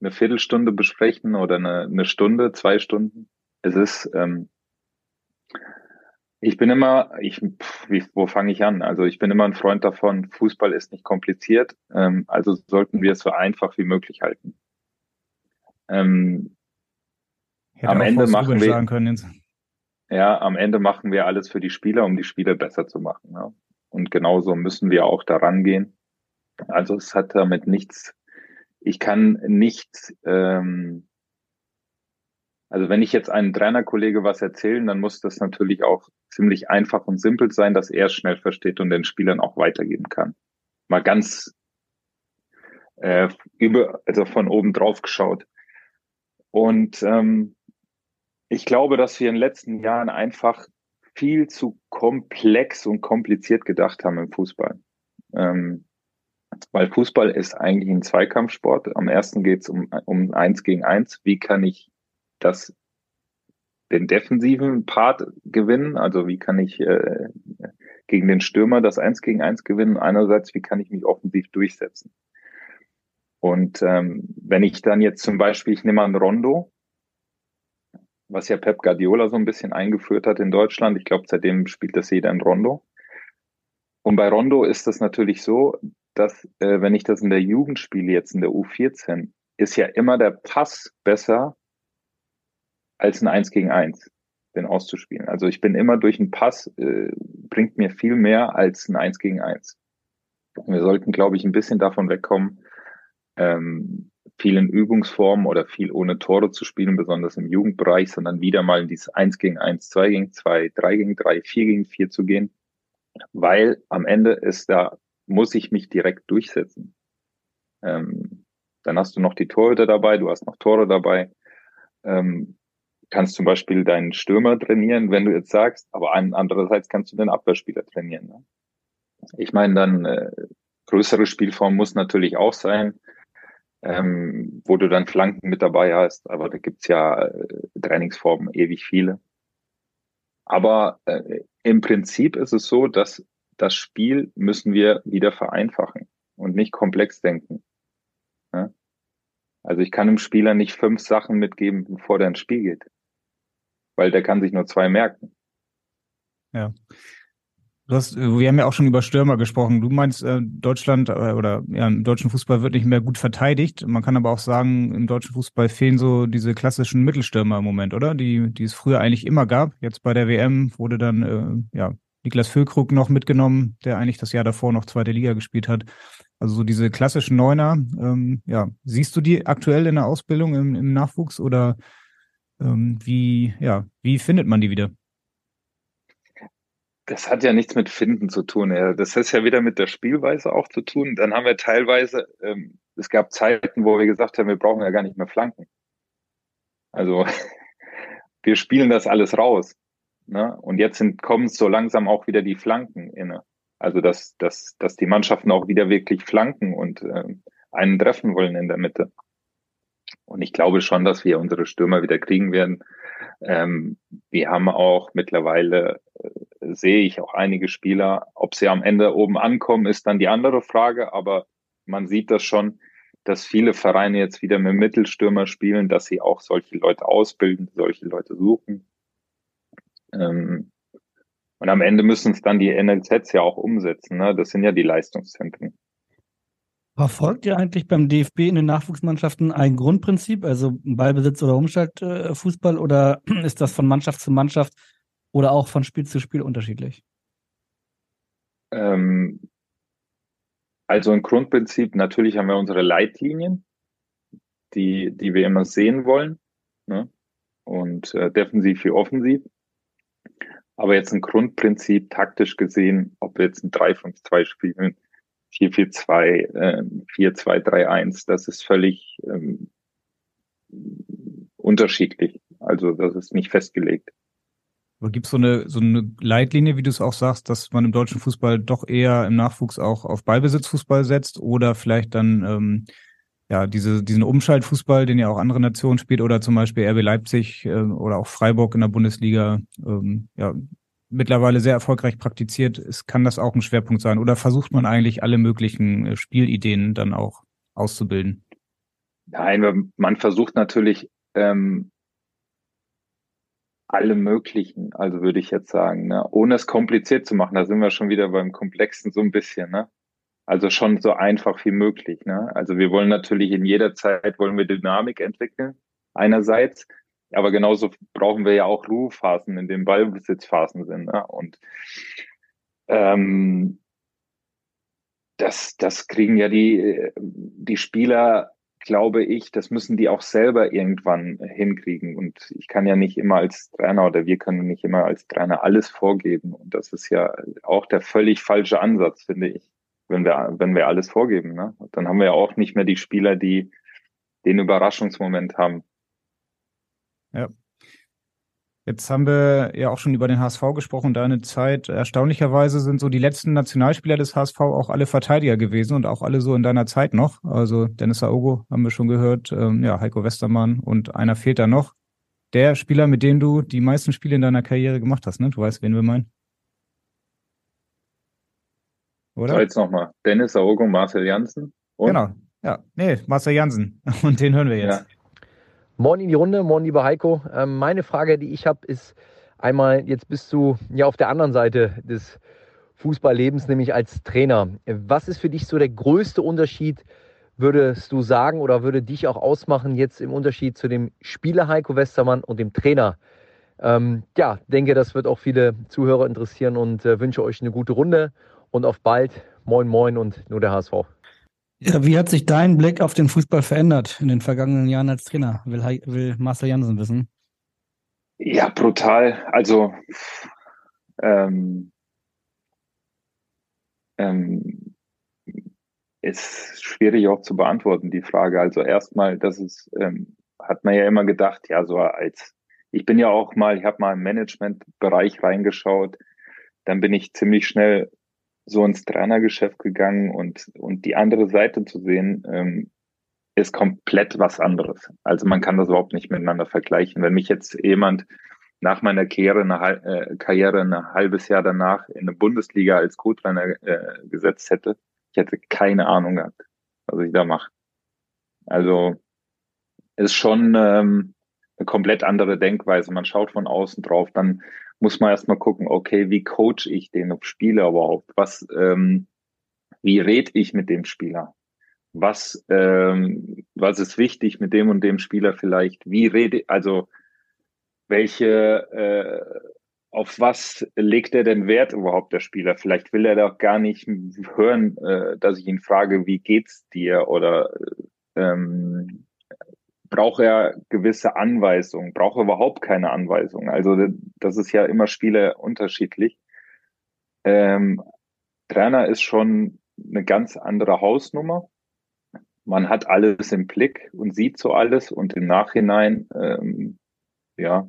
eine Viertelstunde besprechen oder eine, eine Stunde, zwei Stunden es ist, ähm, ich bin immer, ich, pff, wie, wo fange ich an? Also ich bin immer ein Freund davon, Fußball ist nicht kompliziert, ähm, also sollten wir es so einfach wie möglich halten. Ähm, am Ende machen wir, können ja, am Ende machen wir alles für die Spieler, um die Spieler besser zu machen. Ja. Und genauso müssen wir auch daran gehen. Also es hat damit nichts, ich kann nicht ähm, also wenn ich jetzt einem Trainerkollege was erzählen, dann muss das natürlich auch ziemlich einfach und simpel sein, dass er es schnell versteht und den Spielern auch weitergeben kann. Mal ganz äh, über, also von oben drauf geschaut. Und ähm, Ich glaube, dass wir in den letzten Jahren einfach viel zu komplex und kompliziert gedacht haben im Fußball. Ähm, weil Fußball ist eigentlich ein Zweikampfsport. Am ersten geht es um, um eins gegen eins. Wie kann ich das, den defensiven Part gewinnen? Also wie kann ich äh, gegen den Stürmer das eins gegen eins gewinnen? Einerseits, wie kann ich mich offensiv durchsetzen? Und ähm, wenn ich dann jetzt zum Beispiel, ich nehme mal ein Rondo, was ja Pep Guardiola so ein bisschen eingeführt hat in Deutschland. Ich glaube, seitdem spielt das jeder in Rondo. Und bei Rondo ist das natürlich so, dass äh, wenn ich das in der Jugend spiele, jetzt in der U14, ist ja immer der Pass besser als ein 1 gegen 1, den auszuspielen. Also ich bin immer durch einen Pass, äh, bringt mir viel mehr als ein 1 gegen 1. Und wir sollten, glaube ich, ein bisschen davon wegkommen, ähm, vielen Übungsformen oder viel ohne Tore zu spielen, besonders im Jugendbereich, sondern wieder mal in dieses 1 gegen 1, 2 gegen 2, 3 gegen 3, 4 gegen 4 zu gehen. Weil am Ende ist da, muss ich mich direkt durchsetzen. Ähm, dann hast du noch die Torhüter dabei, du hast noch Tore dabei. Ähm, kannst zum Beispiel deinen Stürmer trainieren, wenn du jetzt sagst, aber andererseits kannst du den Abwehrspieler trainieren. Ne? Ich meine, dann äh, größere Spielform muss natürlich auch sein ähm, wo du dann Flanken mit dabei hast. Aber da gibt's ja äh, Trainingsformen ewig viele. Aber äh, im Prinzip ist es so, dass das Spiel müssen wir wieder vereinfachen und nicht komplex denken. Ja? Also ich kann dem Spieler nicht fünf Sachen mitgeben, bevor der ins Spiel geht. Weil der kann sich nur zwei merken. Ja. Hast, wir haben ja auch schon über Stürmer gesprochen. Du meinst, äh, Deutschland äh, oder ja, im deutschen Fußball wird nicht mehr gut verteidigt. Man kann aber auch sagen, im deutschen Fußball fehlen so diese klassischen Mittelstürmer im Moment, oder? Die, die es früher eigentlich immer gab. Jetzt bei der WM wurde dann äh, ja Niklas Füllkrug noch mitgenommen, der eigentlich das Jahr davor noch zweite Liga gespielt hat. Also so diese klassischen Neuner. Ähm, ja, siehst du die aktuell in der Ausbildung im, im Nachwuchs oder ähm, wie ja wie findet man die wieder? Das hat ja nichts mit Finden zu tun. Ja. Das ist ja wieder mit der Spielweise auch zu tun. Dann haben wir teilweise, ähm, es gab Zeiten, wo wir gesagt haben, wir brauchen ja gar nicht mehr Flanken. Also wir spielen das alles raus. Ne? Und jetzt sind, kommen so langsam auch wieder die Flanken inne. Also dass, dass, dass die Mannschaften auch wieder wirklich flanken und äh, einen treffen wollen in der Mitte. Und ich glaube schon, dass wir unsere Stürmer wieder kriegen werden. Ähm, wir haben auch mittlerweile, äh, sehe ich auch einige Spieler, ob sie am Ende oben ankommen, ist dann die andere Frage, aber man sieht das schon, dass viele Vereine jetzt wieder mit Mittelstürmer spielen, dass sie auch solche Leute ausbilden, solche Leute suchen. Ähm, und am Ende müssen es dann die NLZs ja auch umsetzen. Ne? Das sind ja die Leistungszentren. Verfolgt ihr eigentlich beim DFB in den Nachwuchsmannschaften ein Grundprinzip, also Ballbesitz oder Umschaltfußball, oder ist das von Mannschaft zu Mannschaft oder auch von Spiel zu Spiel unterschiedlich? Ähm, also ein Grundprinzip, natürlich haben wir unsere Leitlinien, die, die wir immer sehen wollen. Ne? Und äh, defensiv wie offensiv. Aber jetzt ein Grundprinzip taktisch gesehen, ob wir jetzt ein 3-5-2 spielen, 4-4-2, äh, 4-2-3-1, das ist völlig ähm, unterschiedlich. Also das ist nicht festgelegt. Aber gibt es so eine, so eine Leitlinie, wie du es auch sagst, dass man im deutschen Fußball doch eher im Nachwuchs auch auf Ballbesitzfußball setzt oder vielleicht dann ähm, ja diese, diesen Umschaltfußball, den ja auch andere Nationen spielt oder zum Beispiel RB Leipzig äh, oder auch Freiburg in der Bundesliga ähm, ja, mittlerweile sehr erfolgreich praktiziert ist, kann das auch ein Schwerpunkt sein? Oder versucht man eigentlich alle möglichen äh, Spielideen dann auch auszubilden? Nein, man versucht natürlich ähm, alle möglichen, also würde ich jetzt sagen, ne? ohne es kompliziert zu machen. Da sind wir schon wieder beim Komplexen so ein bisschen. Ne? Also schon so einfach wie möglich. Ne? Also wir wollen natürlich in jeder Zeit wollen wir Dynamik entwickeln. Einerseits, aber genauso brauchen wir ja auch Ruhephasen, in denen Ballbesitzphasen sind. Ne? Und ähm, das, das kriegen ja die, die Spieler, glaube ich, das müssen die auch selber irgendwann hinkriegen. Und ich kann ja nicht immer als Trainer oder wir können nicht immer als Trainer alles vorgeben. Und das ist ja auch der völlig falsche Ansatz, finde ich, wenn wir, wenn wir alles vorgeben. Ne? Dann haben wir ja auch nicht mehr die Spieler, die den Überraschungsmoment haben. Ja. Jetzt haben wir ja auch schon über den HSV gesprochen, deine Zeit. Erstaunlicherweise sind so die letzten Nationalspieler des HSV auch alle Verteidiger gewesen und auch alle so in deiner Zeit noch. Also Dennis Aogo haben wir schon gehört, ähm, ja, Heiko Westermann und einer fehlt da noch. Der Spieler, mit dem du die meisten Spiele in deiner Karriere gemacht hast, ne? Du weißt, wen wir meinen. Oder? So, jetzt nochmal. Dennis Aogo, Marcel Janssen. Und? Genau. Ja, nee, Marcel Janssen. Und den hören wir jetzt. Ja. Moin in die Runde, moin lieber Heiko. Ähm, meine Frage, die ich habe, ist einmal, jetzt bist du ja auf der anderen Seite des Fußballlebens, nämlich als Trainer. Was ist für dich so der größte Unterschied, würdest du sagen, oder würde dich auch ausmachen jetzt im Unterschied zu dem Spieler Heiko Westermann und dem Trainer? Ähm, ja, denke, das wird auch viele Zuhörer interessieren und äh, wünsche euch eine gute Runde und auf bald. Moin, moin und nur der HSV. Wie hat sich dein Blick auf den Fußball verändert in den vergangenen Jahren als Trainer? Will, will Marcel Jansen wissen. Ja, brutal. Also ähm, ähm, ist schwierig auch zu beantworten, die Frage. Also erstmal, das ist, ähm, hat man ja immer gedacht, ja, so als ich bin ja auch mal, ich habe mal im Managementbereich reingeschaut, dann bin ich ziemlich schnell so ins Trainergeschäft gegangen und, und die andere Seite zu sehen, ähm, ist komplett was anderes. Also man kann das überhaupt nicht miteinander vergleichen. Wenn mich jetzt jemand nach meiner Karriere, eine, äh, Karriere ein halbes Jahr danach in eine Bundesliga als Co-Trainer äh, gesetzt hätte, ich hätte keine Ahnung gehabt, was ich da mache. Also ist schon ähm, eine komplett andere Denkweise. Man schaut von außen drauf, dann muss man erstmal gucken, okay, wie coach ich den Spieler überhaupt? Was, ähm, wie red ich mit dem Spieler? Was, ähm, was ist wichtig mit dem und dem Spieler vielleicht? Wie rede, also welche, äh, auf was legt er denn Wert überhaupt, der Spieler? Vielleicht will er doch gar nicht hören, äh, dass ich ihn frage, wie geht's dir? Oder ähm, braucht er gewisse Anweisungen, braucht er überhaupt keine Anweisungen. Also das ist ja immer Spiele unterschiedlich. Ähm, Trainer ist schon eine ganz andere Hausnummer. Man hat alles im Blick und sieht so alles und im Nachhinein, ähm, ja,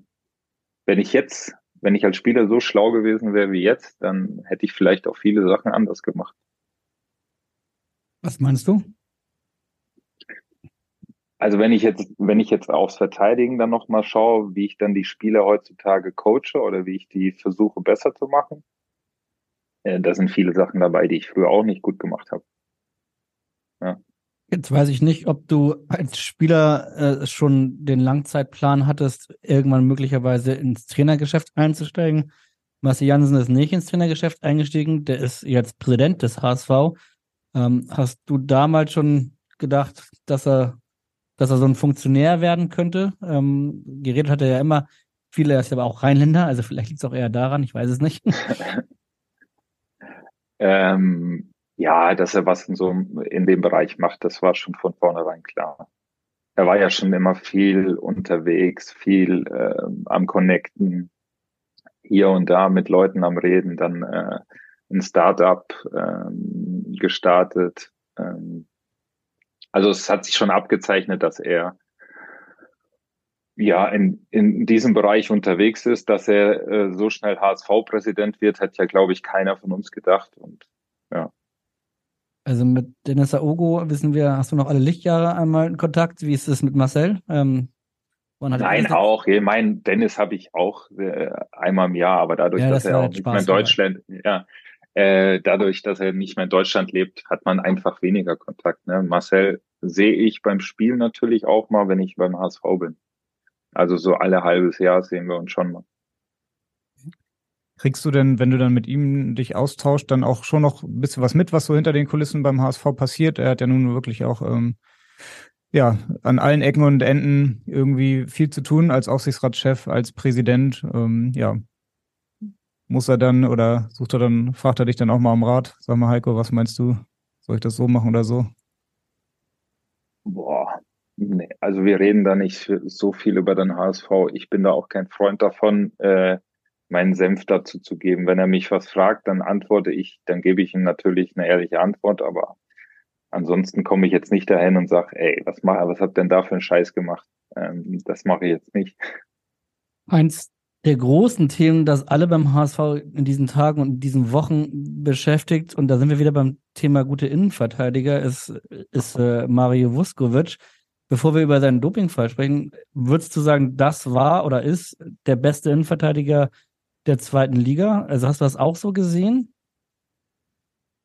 wenn ich jetzt, wenn ich als Spieler so schlau gewesen wäre wie jetzt, dann hätte ich vielleicht auch viele Sachen anders gemacht. Was meinst du? Also wenn ich jetzt, wenn ich jetzt aufs Verteidigen dann nochmal schaue, wie ich dann die Spieler heutzutage coache oder wie ich die versuche besser zu machen, äh, da sind viele Sachen dabei, die ich früher auch nicht gut gemacht habe. Ja. Jetzt weiß ich nicht, ob du als Spieler äh, schon den Langzeitplan hattest, irgendwann möglicherweise ins Trainergeschäft einzusteigen. Marcel Jansen ist nicht ins Trainergeschäft eingestiegen, der ist jetzt Präsident des HSV. Ähm, hast du damals schon gedacht, dass er dass er so ein Funktionär werden könnte. Ähm, geredet hat er ja immer, viele, er ist aber auch Rheinländer, also vielleicht liegt es auch eher daran, ich weiß es nicht. ähm, ja, dass er was in so in dem Bereich macht, das war schon von vornherein klar. Er war ja schon immer viel unterwegs, viel äh, am Connecten, hier und da mit Leuten am Reden, dann äh, ein Startup ähm, gestartet, ähm, also es hat sich schon abgezeichnet, dass er ja in, in diesem Bereich unterwegs ist, dass er äh, so schnell HSV-Präsident wird, hat ja, glaube ich, keiner von uns gedacht. Und ja. Also mit Dennis Aogo wissen wir, hast du noch alle Lichtjahre einmal in Kontakt? Wie ist es mit Marcel? Ähm, Nein, auch. Ich mein, Dennis habe ich auch äh, einmal im Jahr, aber dadurch, ja, dass das er auch nicht mehr in Deutschland, ja, äh, dadurch, dass er nicht mehr in Deutschland lebt, hat man einfach weniger Kontakt. Ne? Marcel sehe ich beim Spiel natürlich auch mal, wenn ich beim HSV bin. Also so alle halbes Jahr sehen wir uns schon mal. Kriegst du denn, wenn du dann mit ihm dich austauscht, dann auch schon noch ein bisschen was mit, was so hinter den Kulissen beim HSV passiert? Er hat ja nun wirklich auch ähm, ja an allen Ecken und Enden irgendwie viel zu tun als Aufsichtsratschef, als Präsident. Ähm, ja, muss er dann oder sucht er dann, fragt er dich dann auch mal am Rat, sag mal Heiko, was meinst du? Soll ich das so machen oder so? Boah, nee, also wir reden da nicht so viel über den HSV. Ich bin da auch kein Freund davon, äh, meinen Senf dazu zu geben. Wenn er mich was fragt, dann antworte ich, dann gebe ich ihm natürlich eine ehrliche Antwort, aber ansonsten komme ich jetzt nicht dahin und sage, ey, was mach, was habt denn da für einen Scheiß gemacht? Ähm, das mache ich jetzt nicht. Eins der großen Themen, das alle beim HSV in diesen Tagen und in diesen Wochen beschäftigt, und da sind wir wieder beim Thema gute Innenverteidiger, ist, ist äh, Mario Vuskovic. Bevor wir über seinen Dopingfall sprechen, würdest du sagen, das war oder ist der beste Innenverteidiger der zweiten Liga? Also hast du das auch so gesehen?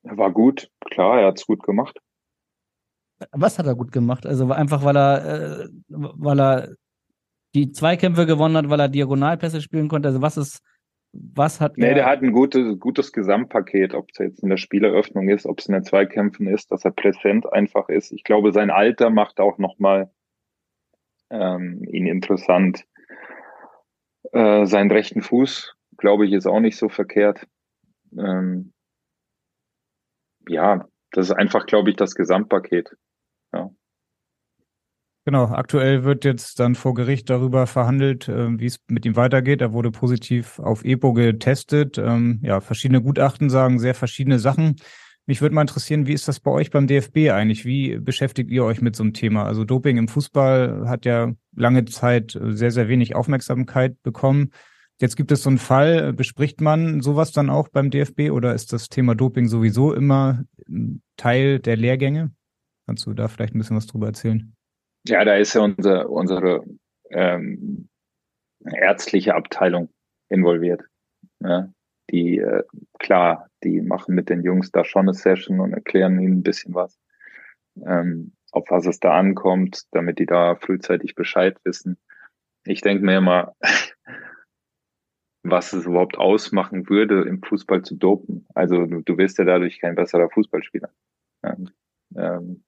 Er war gut, klar, er hat es gut gemacht. Was hat er gut gemacht? Also einfach, weil er, äh, weil er die Zweikämpfe gewonnen hat, weil er Diagonalpässe spielen konnte. Also was ist, was hat Nee, der hat ein gutes, gutes Gesamtpaket, ob es jetzt in der Spieleröffnung ist, ob es in den Zweikämpfen ist, dass er präsent einfach ist. Ich glaube, sein Alter macht auch nochmal ähm, ihn interessant. Äh, seinen rechten Fuß, glaube ich, ist auch nicht so verkehrt. Ähm, ja, das ist einfach, glaube ich, das Gesamtpaket. Genau, aktuell wird jetzt dann vor Gericht darüber verhandelt, äh, wie es mit ihm weitergeht. Er wurde positiv auf EPO getestet. Ähm, ja, verschiedene Gutachten sagen sehr verschiedene Sachen. Mich würde mal interessieren, wie ist das bei euch beim DFB eigentlich? Wie beschäftigt ihr euch mit so einem Thema? Also Doping im Fußball hat ja lange Zeit sehr, sehr wenig Aufmerksamkeit bekommen. Jetzt gibt es so einen Fall, bespricht man sowas dann auch beim DFB oder ist das Thema Doping sowieso immer Teil der Lehrgänge? Kannst du da vielleicht ein bisschen was drüber erzählen? Ja, da ist ja unser, unsere ähm, ärztliche Abteilung involviert. Ja, die, äh, klar, die machen mit den Jungs da schon eine Session und erklären ihnen ein bisschen was, ähm, auf was es da ankommt, damit die da frühzeitig Bescheid wissen. Ich denke mir immer, was es überhaupt ausmachen würde, im Fußball zu dopen. Also du, du wirst ja dadurch kein besserer Fußballspieler. Ähm, ähm,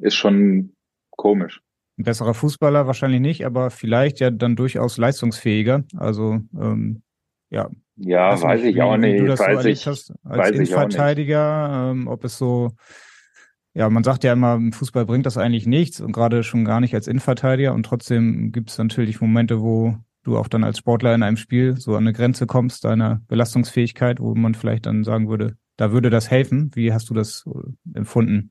ist schon komisch. Ein besserer Fußballer wahrscheinlich nicht, aber vielleicht ja dann durchaus leistungsfähiger. Also ähm, ja. Ja, weiß, weiß ich wie, auch nicht. Wie du das weiß so ich, hast als Innenverteidiger, ähm, ob es so, ja, man sagt ja immer, im Fußball bringt das eigentlich nichts und gerade schon gar nicht als Innenverteidiger und trotzdem gibt es natürlich Momente, wo du auch dann als Sportler in einem Spiel so an eine Grenze kommst, deiner Belastungsfähigkeit, wo man vielleicht dann sagen würde, da würde das helfen. Wie hast du das äh, empfunden?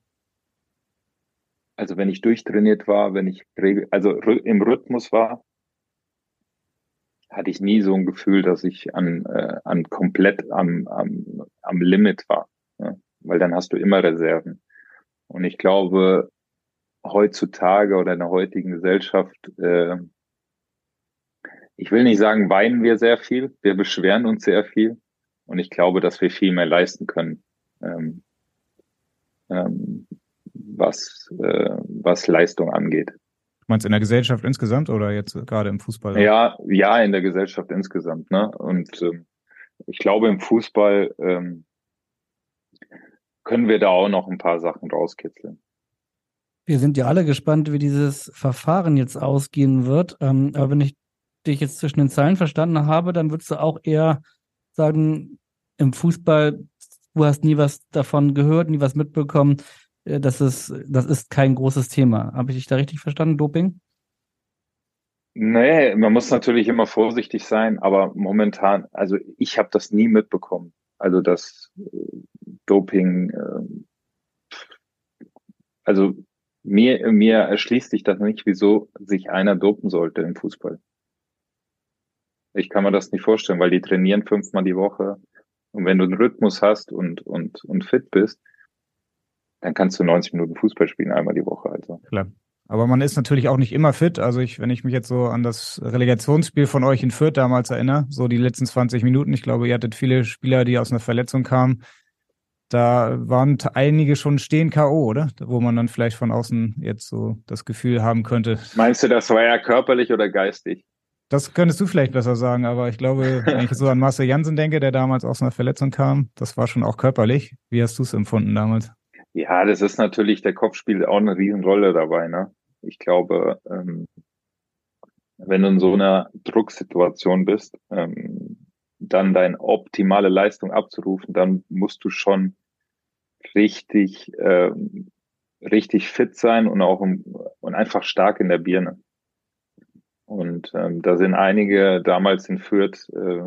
Also wenn ich durchtrainiert war, wenn ich also im Rhythmus war, hatte ich nie so ein Gefühl, dass ich an, äh, an komplett am, am, am Limit war. Ja? Weil dann hast du immer Reserven. Und ich glaube, heutzutage oder in der heutigen Gesellschaft, äh, ich will nicht sagen, weinen wir sehr viel, wir beschweren uns sehr viel. Und ich glaube, dass wir viel mehr leisten können. Ähm, ähm, was, äh, was Leistung angeht. Du meinst in der Gesellschaft insgesamt oder jetzt gerade im Fußball? Ja, ja, in der Gesellschaft insgesamt. Ne? Und ähm, ich glaube, im Fußball ähm, können wir da auch noch ein paar Sachen rauskitzeln. Wir sind ja alle gespannt, wie dieses Verfahren jetzt ausgehen wird. Ähm, aber wenn ich dich jetzt zwischen den Zeilen verstanden habe, dann würdest du auch eher sagen, im Fußball, du hast nie was davon gehört, nie was mitbekommen. Äh, das ist, das ist kein großes Thema. Habe ich dich da richtig verstanden, Doping? Nee, man muss natürlich immer vorsichtig sein, aber momentan, also ich habe das nie mitbekommen. Also das äh, Doping, äh, also mir, mir erschließt sich das nicht, wieso sich einer dopen sollte im Fußball. Ich kann mir das nicht vorstellen, weil die trainieren fünfmal die Woche. Und wenn du einen Rhythmus hast und, und, und fit bist, dann kannst du 90 Minuten Fußball spielen, einmal die Woche. Also. Klar. Aber man ist natürlich auch nicht immer fit. Also ich, wenn ich mich jetzt so an das Relegationsspiel von euch in Fürth damals erinnere, so die letzten 20 Minuten, ich glaube, ihr hattet viele Spieler, die aus einer Verletzung kamen. Da waren einige schon stehen K.O., oder? Wo man dann vielleicht von außen jetzt so das Gefühl haben könnte. Meinst du, das war ja körperlich oder geistig? Das könntest du vielleicht besser sagen, aber ich glaube, wenn ich so an Marcel Jansen denke, der damals aus einer Verletzung kam, das war schon auch körperlich. Wie hast du es empfunden damals? Ja, das ist natürlich, der Kopf spielt auch eine Riesenrolle dabei. Ne? Ich glaube, ähm, wenn du in so einer Drucksituation bist, ähm, dann deine optimale Leistung abzurufen, dann musst du schon richtig, ähm, richtig fit sein und auch im, und einfach stark in der Birne. Und ähm, da sind einige damals in Fürth, äh,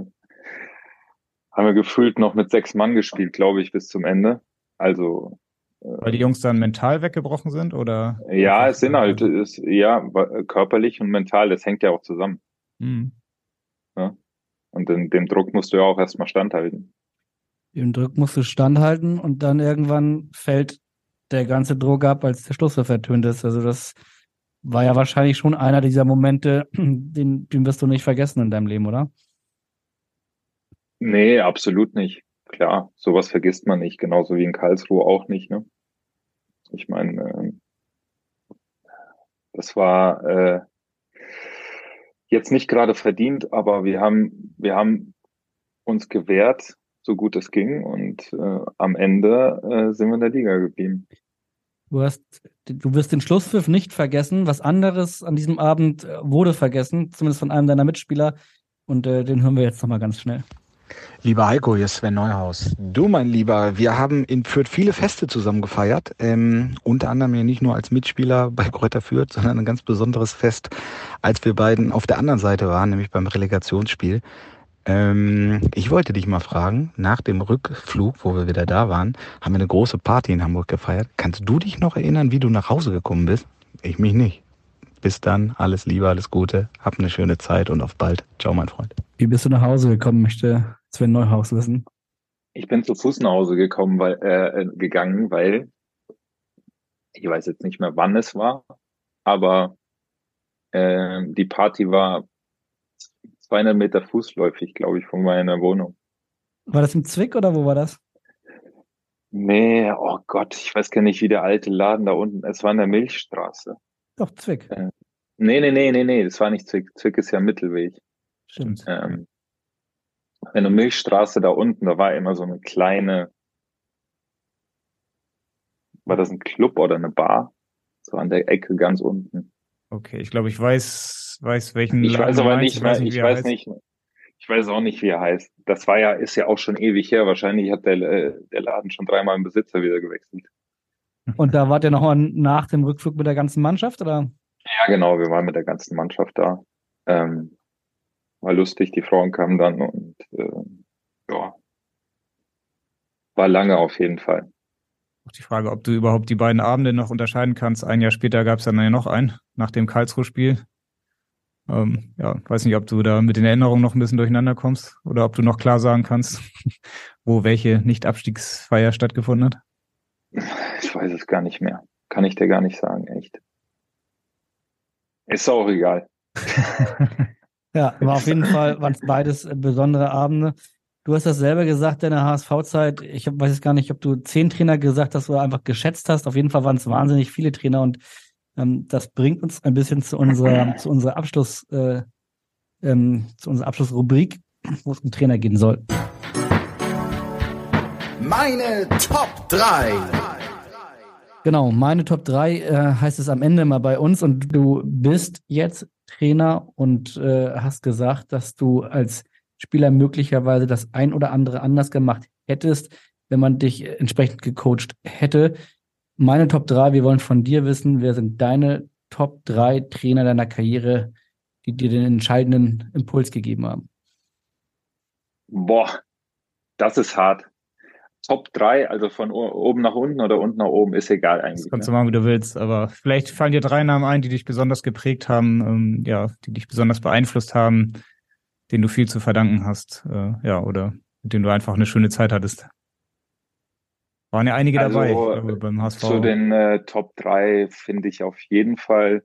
haben wir gefühlt noch mit sechs Mann gespielt, glaube ich, bis zum Ende. Also weil die Jungs dann mental weggebrochen sind oder? Ja, es sind halt, ist, ja, körperlich und mental, das hängt ja auch zusammen. Mhm. Und in dem Druck musst du ja auch erstmal standhalten. Dem Druck musst du standhalten und dann irgendwann fällt der ganze Druck ab, als der Schlusspfiff ertönt ist. Also das war ja wahrscheinlich schon einer dieser Momente, den, den wirst du nicht vergessen in deinem Leben, oder? Nee, absolut nicht. Klar, sowas vergisst man nicht, genauso wie in Karlsruhe auch nicht. Ne? Ich meine, äh, das war äh, jetzt nicht gerade verdient, aber wir haben, wir haben uns gewehrt, so gut es ging, und äh, am Ende äh, sind wir in der Liga geblieben. Du hast, du wirst den Schlusspfiff nicht vergessen. Was anderes an diesem Abend äh, wurde vergessen, zumindest von einem deiner Mitspieler. Und äh, den hören wir jetzt nochmal ganz schnell. Lieber Heiko, hier ist Sven Neuhaus. Du, mein Lieber, wir haben in Fürth viele Feste zusammen gefeiert. Ähm, unter anderem ja nicht nur als Mitspieler bei Kräuter Fürth, sondern ein ganz besonderes Fest, als wir beiden auf der anderen Seite waren, nämlich beim Relegationsspiel. Ähm, ich wollte dich mal fragen, nach dem Rückflug, wo wir wieder da waren, haben wir eine große Party in Hamburg gefeiert. Kannst du dich noch erinnern, wie du nach Hause gekommen bist? Ich mich nicht. Bis dann, alles Liebe, alles Gute, hab eine schöne Zeit und auf bald. Ciao, mein Freund. Wie bist du nach Hause gekommen, möchte Sven Neuhaus wissen. Ich bin zu Fuß nach Hause gekommen, weil, äh, gegangen, weil ich weiß jetzt nicht mehr, wann es war, aber äh, die Party war 200 Meter fußläufig, glaube ich, von meiner Wohnung. War das im Zwick oder wo war das? Nee, oh Gott, ich weiß gar nicht, wie der alte Laden da unten, es war in der Milchstraße. Doch, Zwick. Äh, nee, nee, nee, nee, nee, das war nicht Zwick. Zwick ist ja Mittelweg. Stimmt. Ähm, in der Milchstraße da unten, da war immer so eine kleine, war das ein Club oder eine Bar? So an der Ecke ganz unten. Okay, ich glaube, ich weiß, weiß welchen. Ich Laden weiß aber nicht mehr, ich weiß nicht, ich weiß auch nicht, wie er heißt. Das war ja, ist ja auch schon ewig her. Wahrscheinlich hat der, äh, der Laden schon dreimal einen Besitzer wieder gewechselt. Und da wart ihr nochmal nach dem Rückflug mit der ganzen Mannschaft, oder? Ja, genau, wir waren mit der ganzen Mannschaft da. Ähm, war lustig, die Frauen kamen dann und äh, ja, war lange auf jeden Fall. Auch die Frage, ob du überhaupt die beiden Abende noch unterscheiden kannst. Ein Jahr später gab es dann ja noch einen, nach dem Karlsruhe-Spiel. Ähm, ja, weiß nicht, ob du da mit den Erinnerungen noch ein bisschen durcheinander kommst oder ob du noch klar sagen kannst, wo welche Nicht-Abstiegsfeier stattgefunden hat. Ich weiß es gar nicht mehr. Kann ich dir gar nicht sagen, echt. Ist auch egal. Ja, war auf jeden Fall, waren es beides besondere Abende. Du hast das selber gesagt, deine HSV-Zeit. Ich weiß jetzt gar nicht, ob du zehn Trainer gesagt hast oder einfach geschätzt hast. Auf jeden Fall waren es wahnsinnig viele Trainer und ähm, das bringt uns ein bisschen zu unserer, zu unserer Abschluss, äh, ähm, zu unserer Abschlussrubrik, wo es um Trainer gehen soll. Meine Top 3. Genau, meine Top 3 äh, heißt es am Ende mal bei uns und du bist jetzt Trainer und äh, hast gesagt, dass du als Spieler möglicherweise das ein oder andere anders gemacht hättest, wenn man dich entsprechend gecoacht hätte. Meine Top 3, wir wollen von dir wissen, wer sind deine Top 3 Trainer deiner Karriere, die dir den entscheidenden Impuls gegeben haben? Boah, das ist hart. Top 3, also von oben nach unten oder unten nach oben, ist egal eigentlich. Das kannst ne? du machen, wie du willst, aber vielleicht fallen dir drei Namen ein, die dich besonders geprägt haben, ähm, ja, die dich besonders beeinflusst haben, denen du viel zu verdanken hast, äh, ja, oder mit denen du einfach eine schöne Zeit hattest. Waren ja einige also, dabei glaube, beim HSV. Zu den äh, Top 3 finde ich auf jeden Fall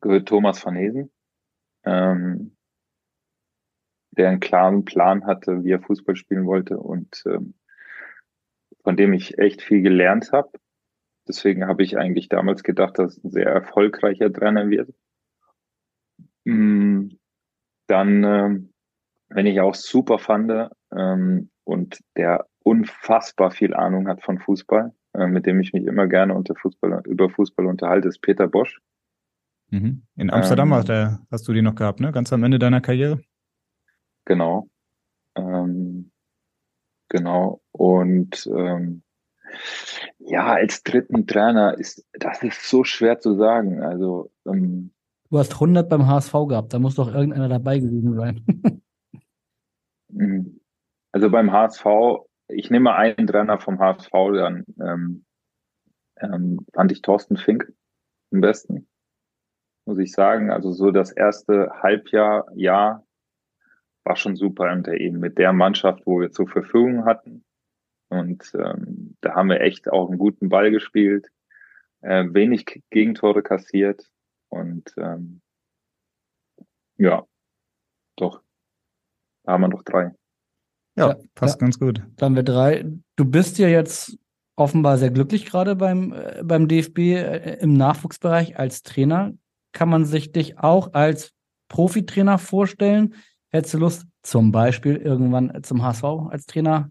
gehört Thomas van Hesen, ähm, der einen klaren Plan hatte, wie er Fußball spielen wollte und ähm, von dem ich echt viel gelernt habe. Deswegen habe ich eigentlich damals gedacht, dass es ein sehr erfolgreicher Trainer wird. Mm, dann, ähm, wenn ich auch super fand ähm, und der unfassbar viel Ahnung hat von Fußball, äh, mit dem ich mich immer gerne unter Fußball, über Fußball unterhalte, ist Peter Bosch. Mhm. In Amsterdam ähm, der, hast du die noch gehabt, ne? Ganz am Ende deiner Karriere? Genau. Ähm, Genau. Und ähm, ja, als dritten Trainer ist das ist so schwer zu sagen. Also ähm, du hast 100 beim HSV gehabt, da muss doch irgendeiner dabei gewesen sein. Mhm. also beim HSV, ich nehme einen Trainer vom HSV, dann ähm, ähm, fand ich Thorsten Fink am besten, muss ich sagen. Also so das erste Halbjahr, Jahr war schon super und eben mit der Mannschaft, wo wir zur Verfügung hatten. Und ähm, da haben wir echt auch einen guten Ball gespielt, äh, wenig Gegentore kassiert und ähm, ja, doch, da haben wir noch drei. Ja, ja passt ja. ganz gut. Dann haben wir drei. Du bist ja jetzt offenbar sehr glücklich gerade beim, äh, beim DFB äh, im Nachwuchsbereich als Trainer. Kann man sich dich auch als Profitrainer vorstellen? Hättest du Lust, zum Beispiel irgendwann zum HSV als Trainer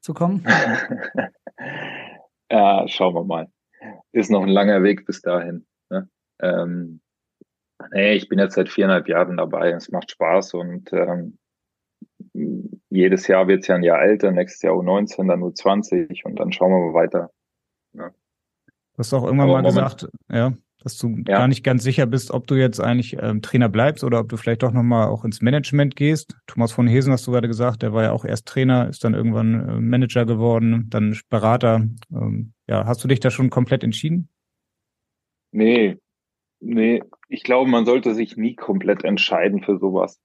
zu kommen? ja, schauen wir mal. Ist noch ein langer Weg bis dahin. Ne? Ähm, nee, ich bin jetzt seit viereinhalb Jahren dabei. Es macht Spaß und ähm, jedes Jahr wird es ja ein Jahr älter, nächstes Jahr U19, dann U20 und dann schauen wir mal weiter. Ja. Du hast auch irgendwann Aber mal Moment, gesagt, ja, dass du ja. gar nicht ganz sicher bist, ob du jetzt eigentlich ähm, Trainer bleibst oder ob du vielleicht doch nochmal auch ins Management gehst. Thomas von Hesen hast du gerade gesagt, der war ja auch erst Trainer, ist dann irgendwann äh, Manager geworden, dann Berater. Ähm, ja, hast du dich da schon komplett entschieden? Nee, nee, ich glaube, man sollte sich nie komplett entscheiden für sowas.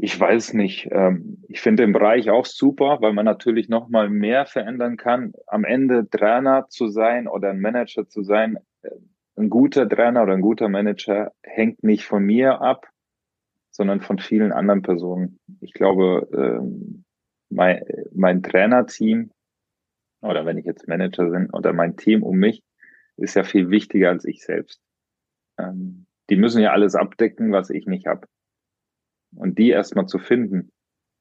Ich weiß nicht. Ähm, ich finde den Bereich auch super, weil man natürlich noch mal mehr verändern kann. Am Ende Trainer zu sein oder ein Manager zu sein, ein guter Trainer oder ein guter Manager hängt nicht von mir ab, sondern von vielen anderen Personen. Ich glaube, ähm, mein, mein Trainerteam oder wenn ich jetzt Manager bin oder mein Team um mich ist ja viel wichtiger als ich selbst. Ähm, die müssen ja alles abdecken, was ich nicht habe. Und die erstmal zu finden,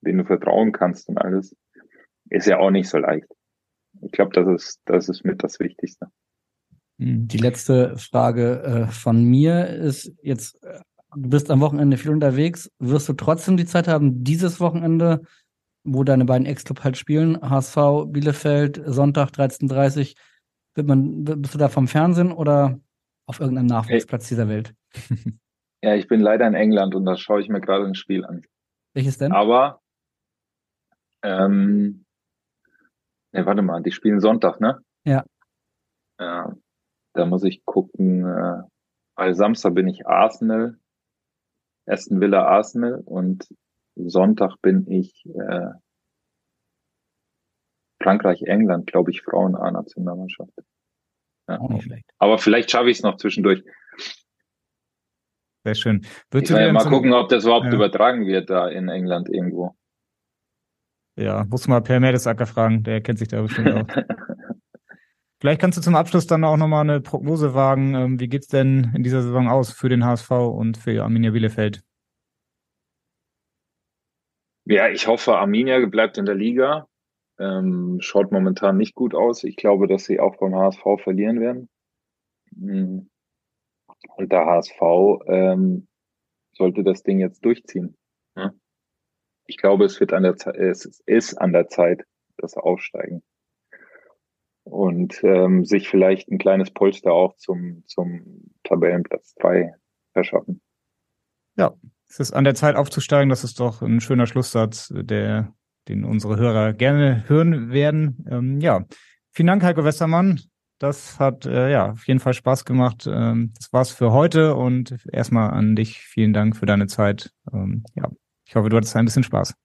denen du vertrauen kannst und alles, ist ja auch nicht so leicht. Ich glaube, das ist, das ist mit das Wichtigste. Die letzte Frage äh, von mir ist jetzt, äh, du bist am Wochenende viel unterwegs. Wirst du trotzdem die Zeit haben, dieses Wochenende, wo deine beiden Ex-Club halt spielen, HSV, Bielefeld, Sonntag 13.30 wird man, bist du da vom Fernsehen oder auf irgendeinem Nachwuchsplatz dieser Welt? Ja, ich bin leider in England und da schaue ich mir gerade ein Spiel an. Welches denn? Aber, ähm, ne, warte mal, die spielen Sonntag, ne? Ja. Ja, da muss ich gucken. Äh, also Samstag bin ich Arsenal, Aston Villa Arsenal und Sonntag bin ich äh, Frankreich England, glaube ich, Frauen A-Nationalmannschaft. Ja. Auch nicht schlecht. Aber vielleicht schaffe ich es noch zwischendurch. Sehr schön. Würdest ich ja mal gucken, ob das überhaupt ja. übertragen wird da in England irgendwo. Ja, muss mal Per Mertesacker fragen, der kennt sich da bestimmt auch. Vielleicht kannst du zum Abschluss dann auch nochmal eine Prognose wagen. Ähm, wie geht's denn in dieser Saison aus für den HSV und für Arminia Bielefeld? Ja, ich hoffe, Arminia bleibt in der Liga. Ähm, schaut momentan nicht gut aus. Ich glaube, dass sie auch beim HSV verlieren werden. Hm. Und der HSV ähm, sollte das Ding jetzt durchziehen. Ja? Ich glaube, es wird an der Zeit, es ist an der Zeit, dass aufsteigen. Und ähm, sich vielleicht ein kleines Polster auch zum, zum Tabellenplatz drei verschaffen. Ja, es ist an der Zeit aufzusteigen. Das ist doch ein schöner Schlusssatz, der, den unsere Hörer gerne hören werden. Ähm, ja, vielen Dank, Heiko Westermann. Das hat äh, ja auf jeden Fall Spaß gemacht. Ähm, das war's für heute und erstmal an dich vielen Dank für deine Zeit. Ähm, ja, ich hoffe, du hattest ein bisschen Spaß.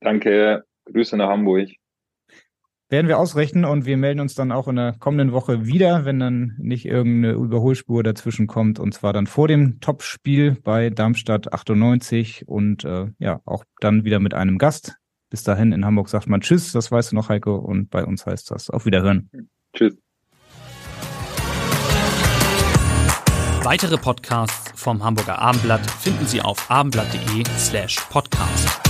Danke, Grüße nach Hamburg. Werden wir ausrechnen und wir melden uns dann auch in der kommenden Woche wieder, wenn dann nicht irgendeine Überholspur dazwischen kommt und zwar dann vor dem Topspiel bei Darmstadt 98 und äh, ja, auch dann wieder mit einem Gast. Bis dahin in Hamburg sagt man Tschüss, das weißt du noch, Heiko, und bei uns heißt das auf Wiederhören. Tschüss. Weitere Podcasts vom Hamburger Abendblatt finden Sie auf abendblatt.de slash podcast.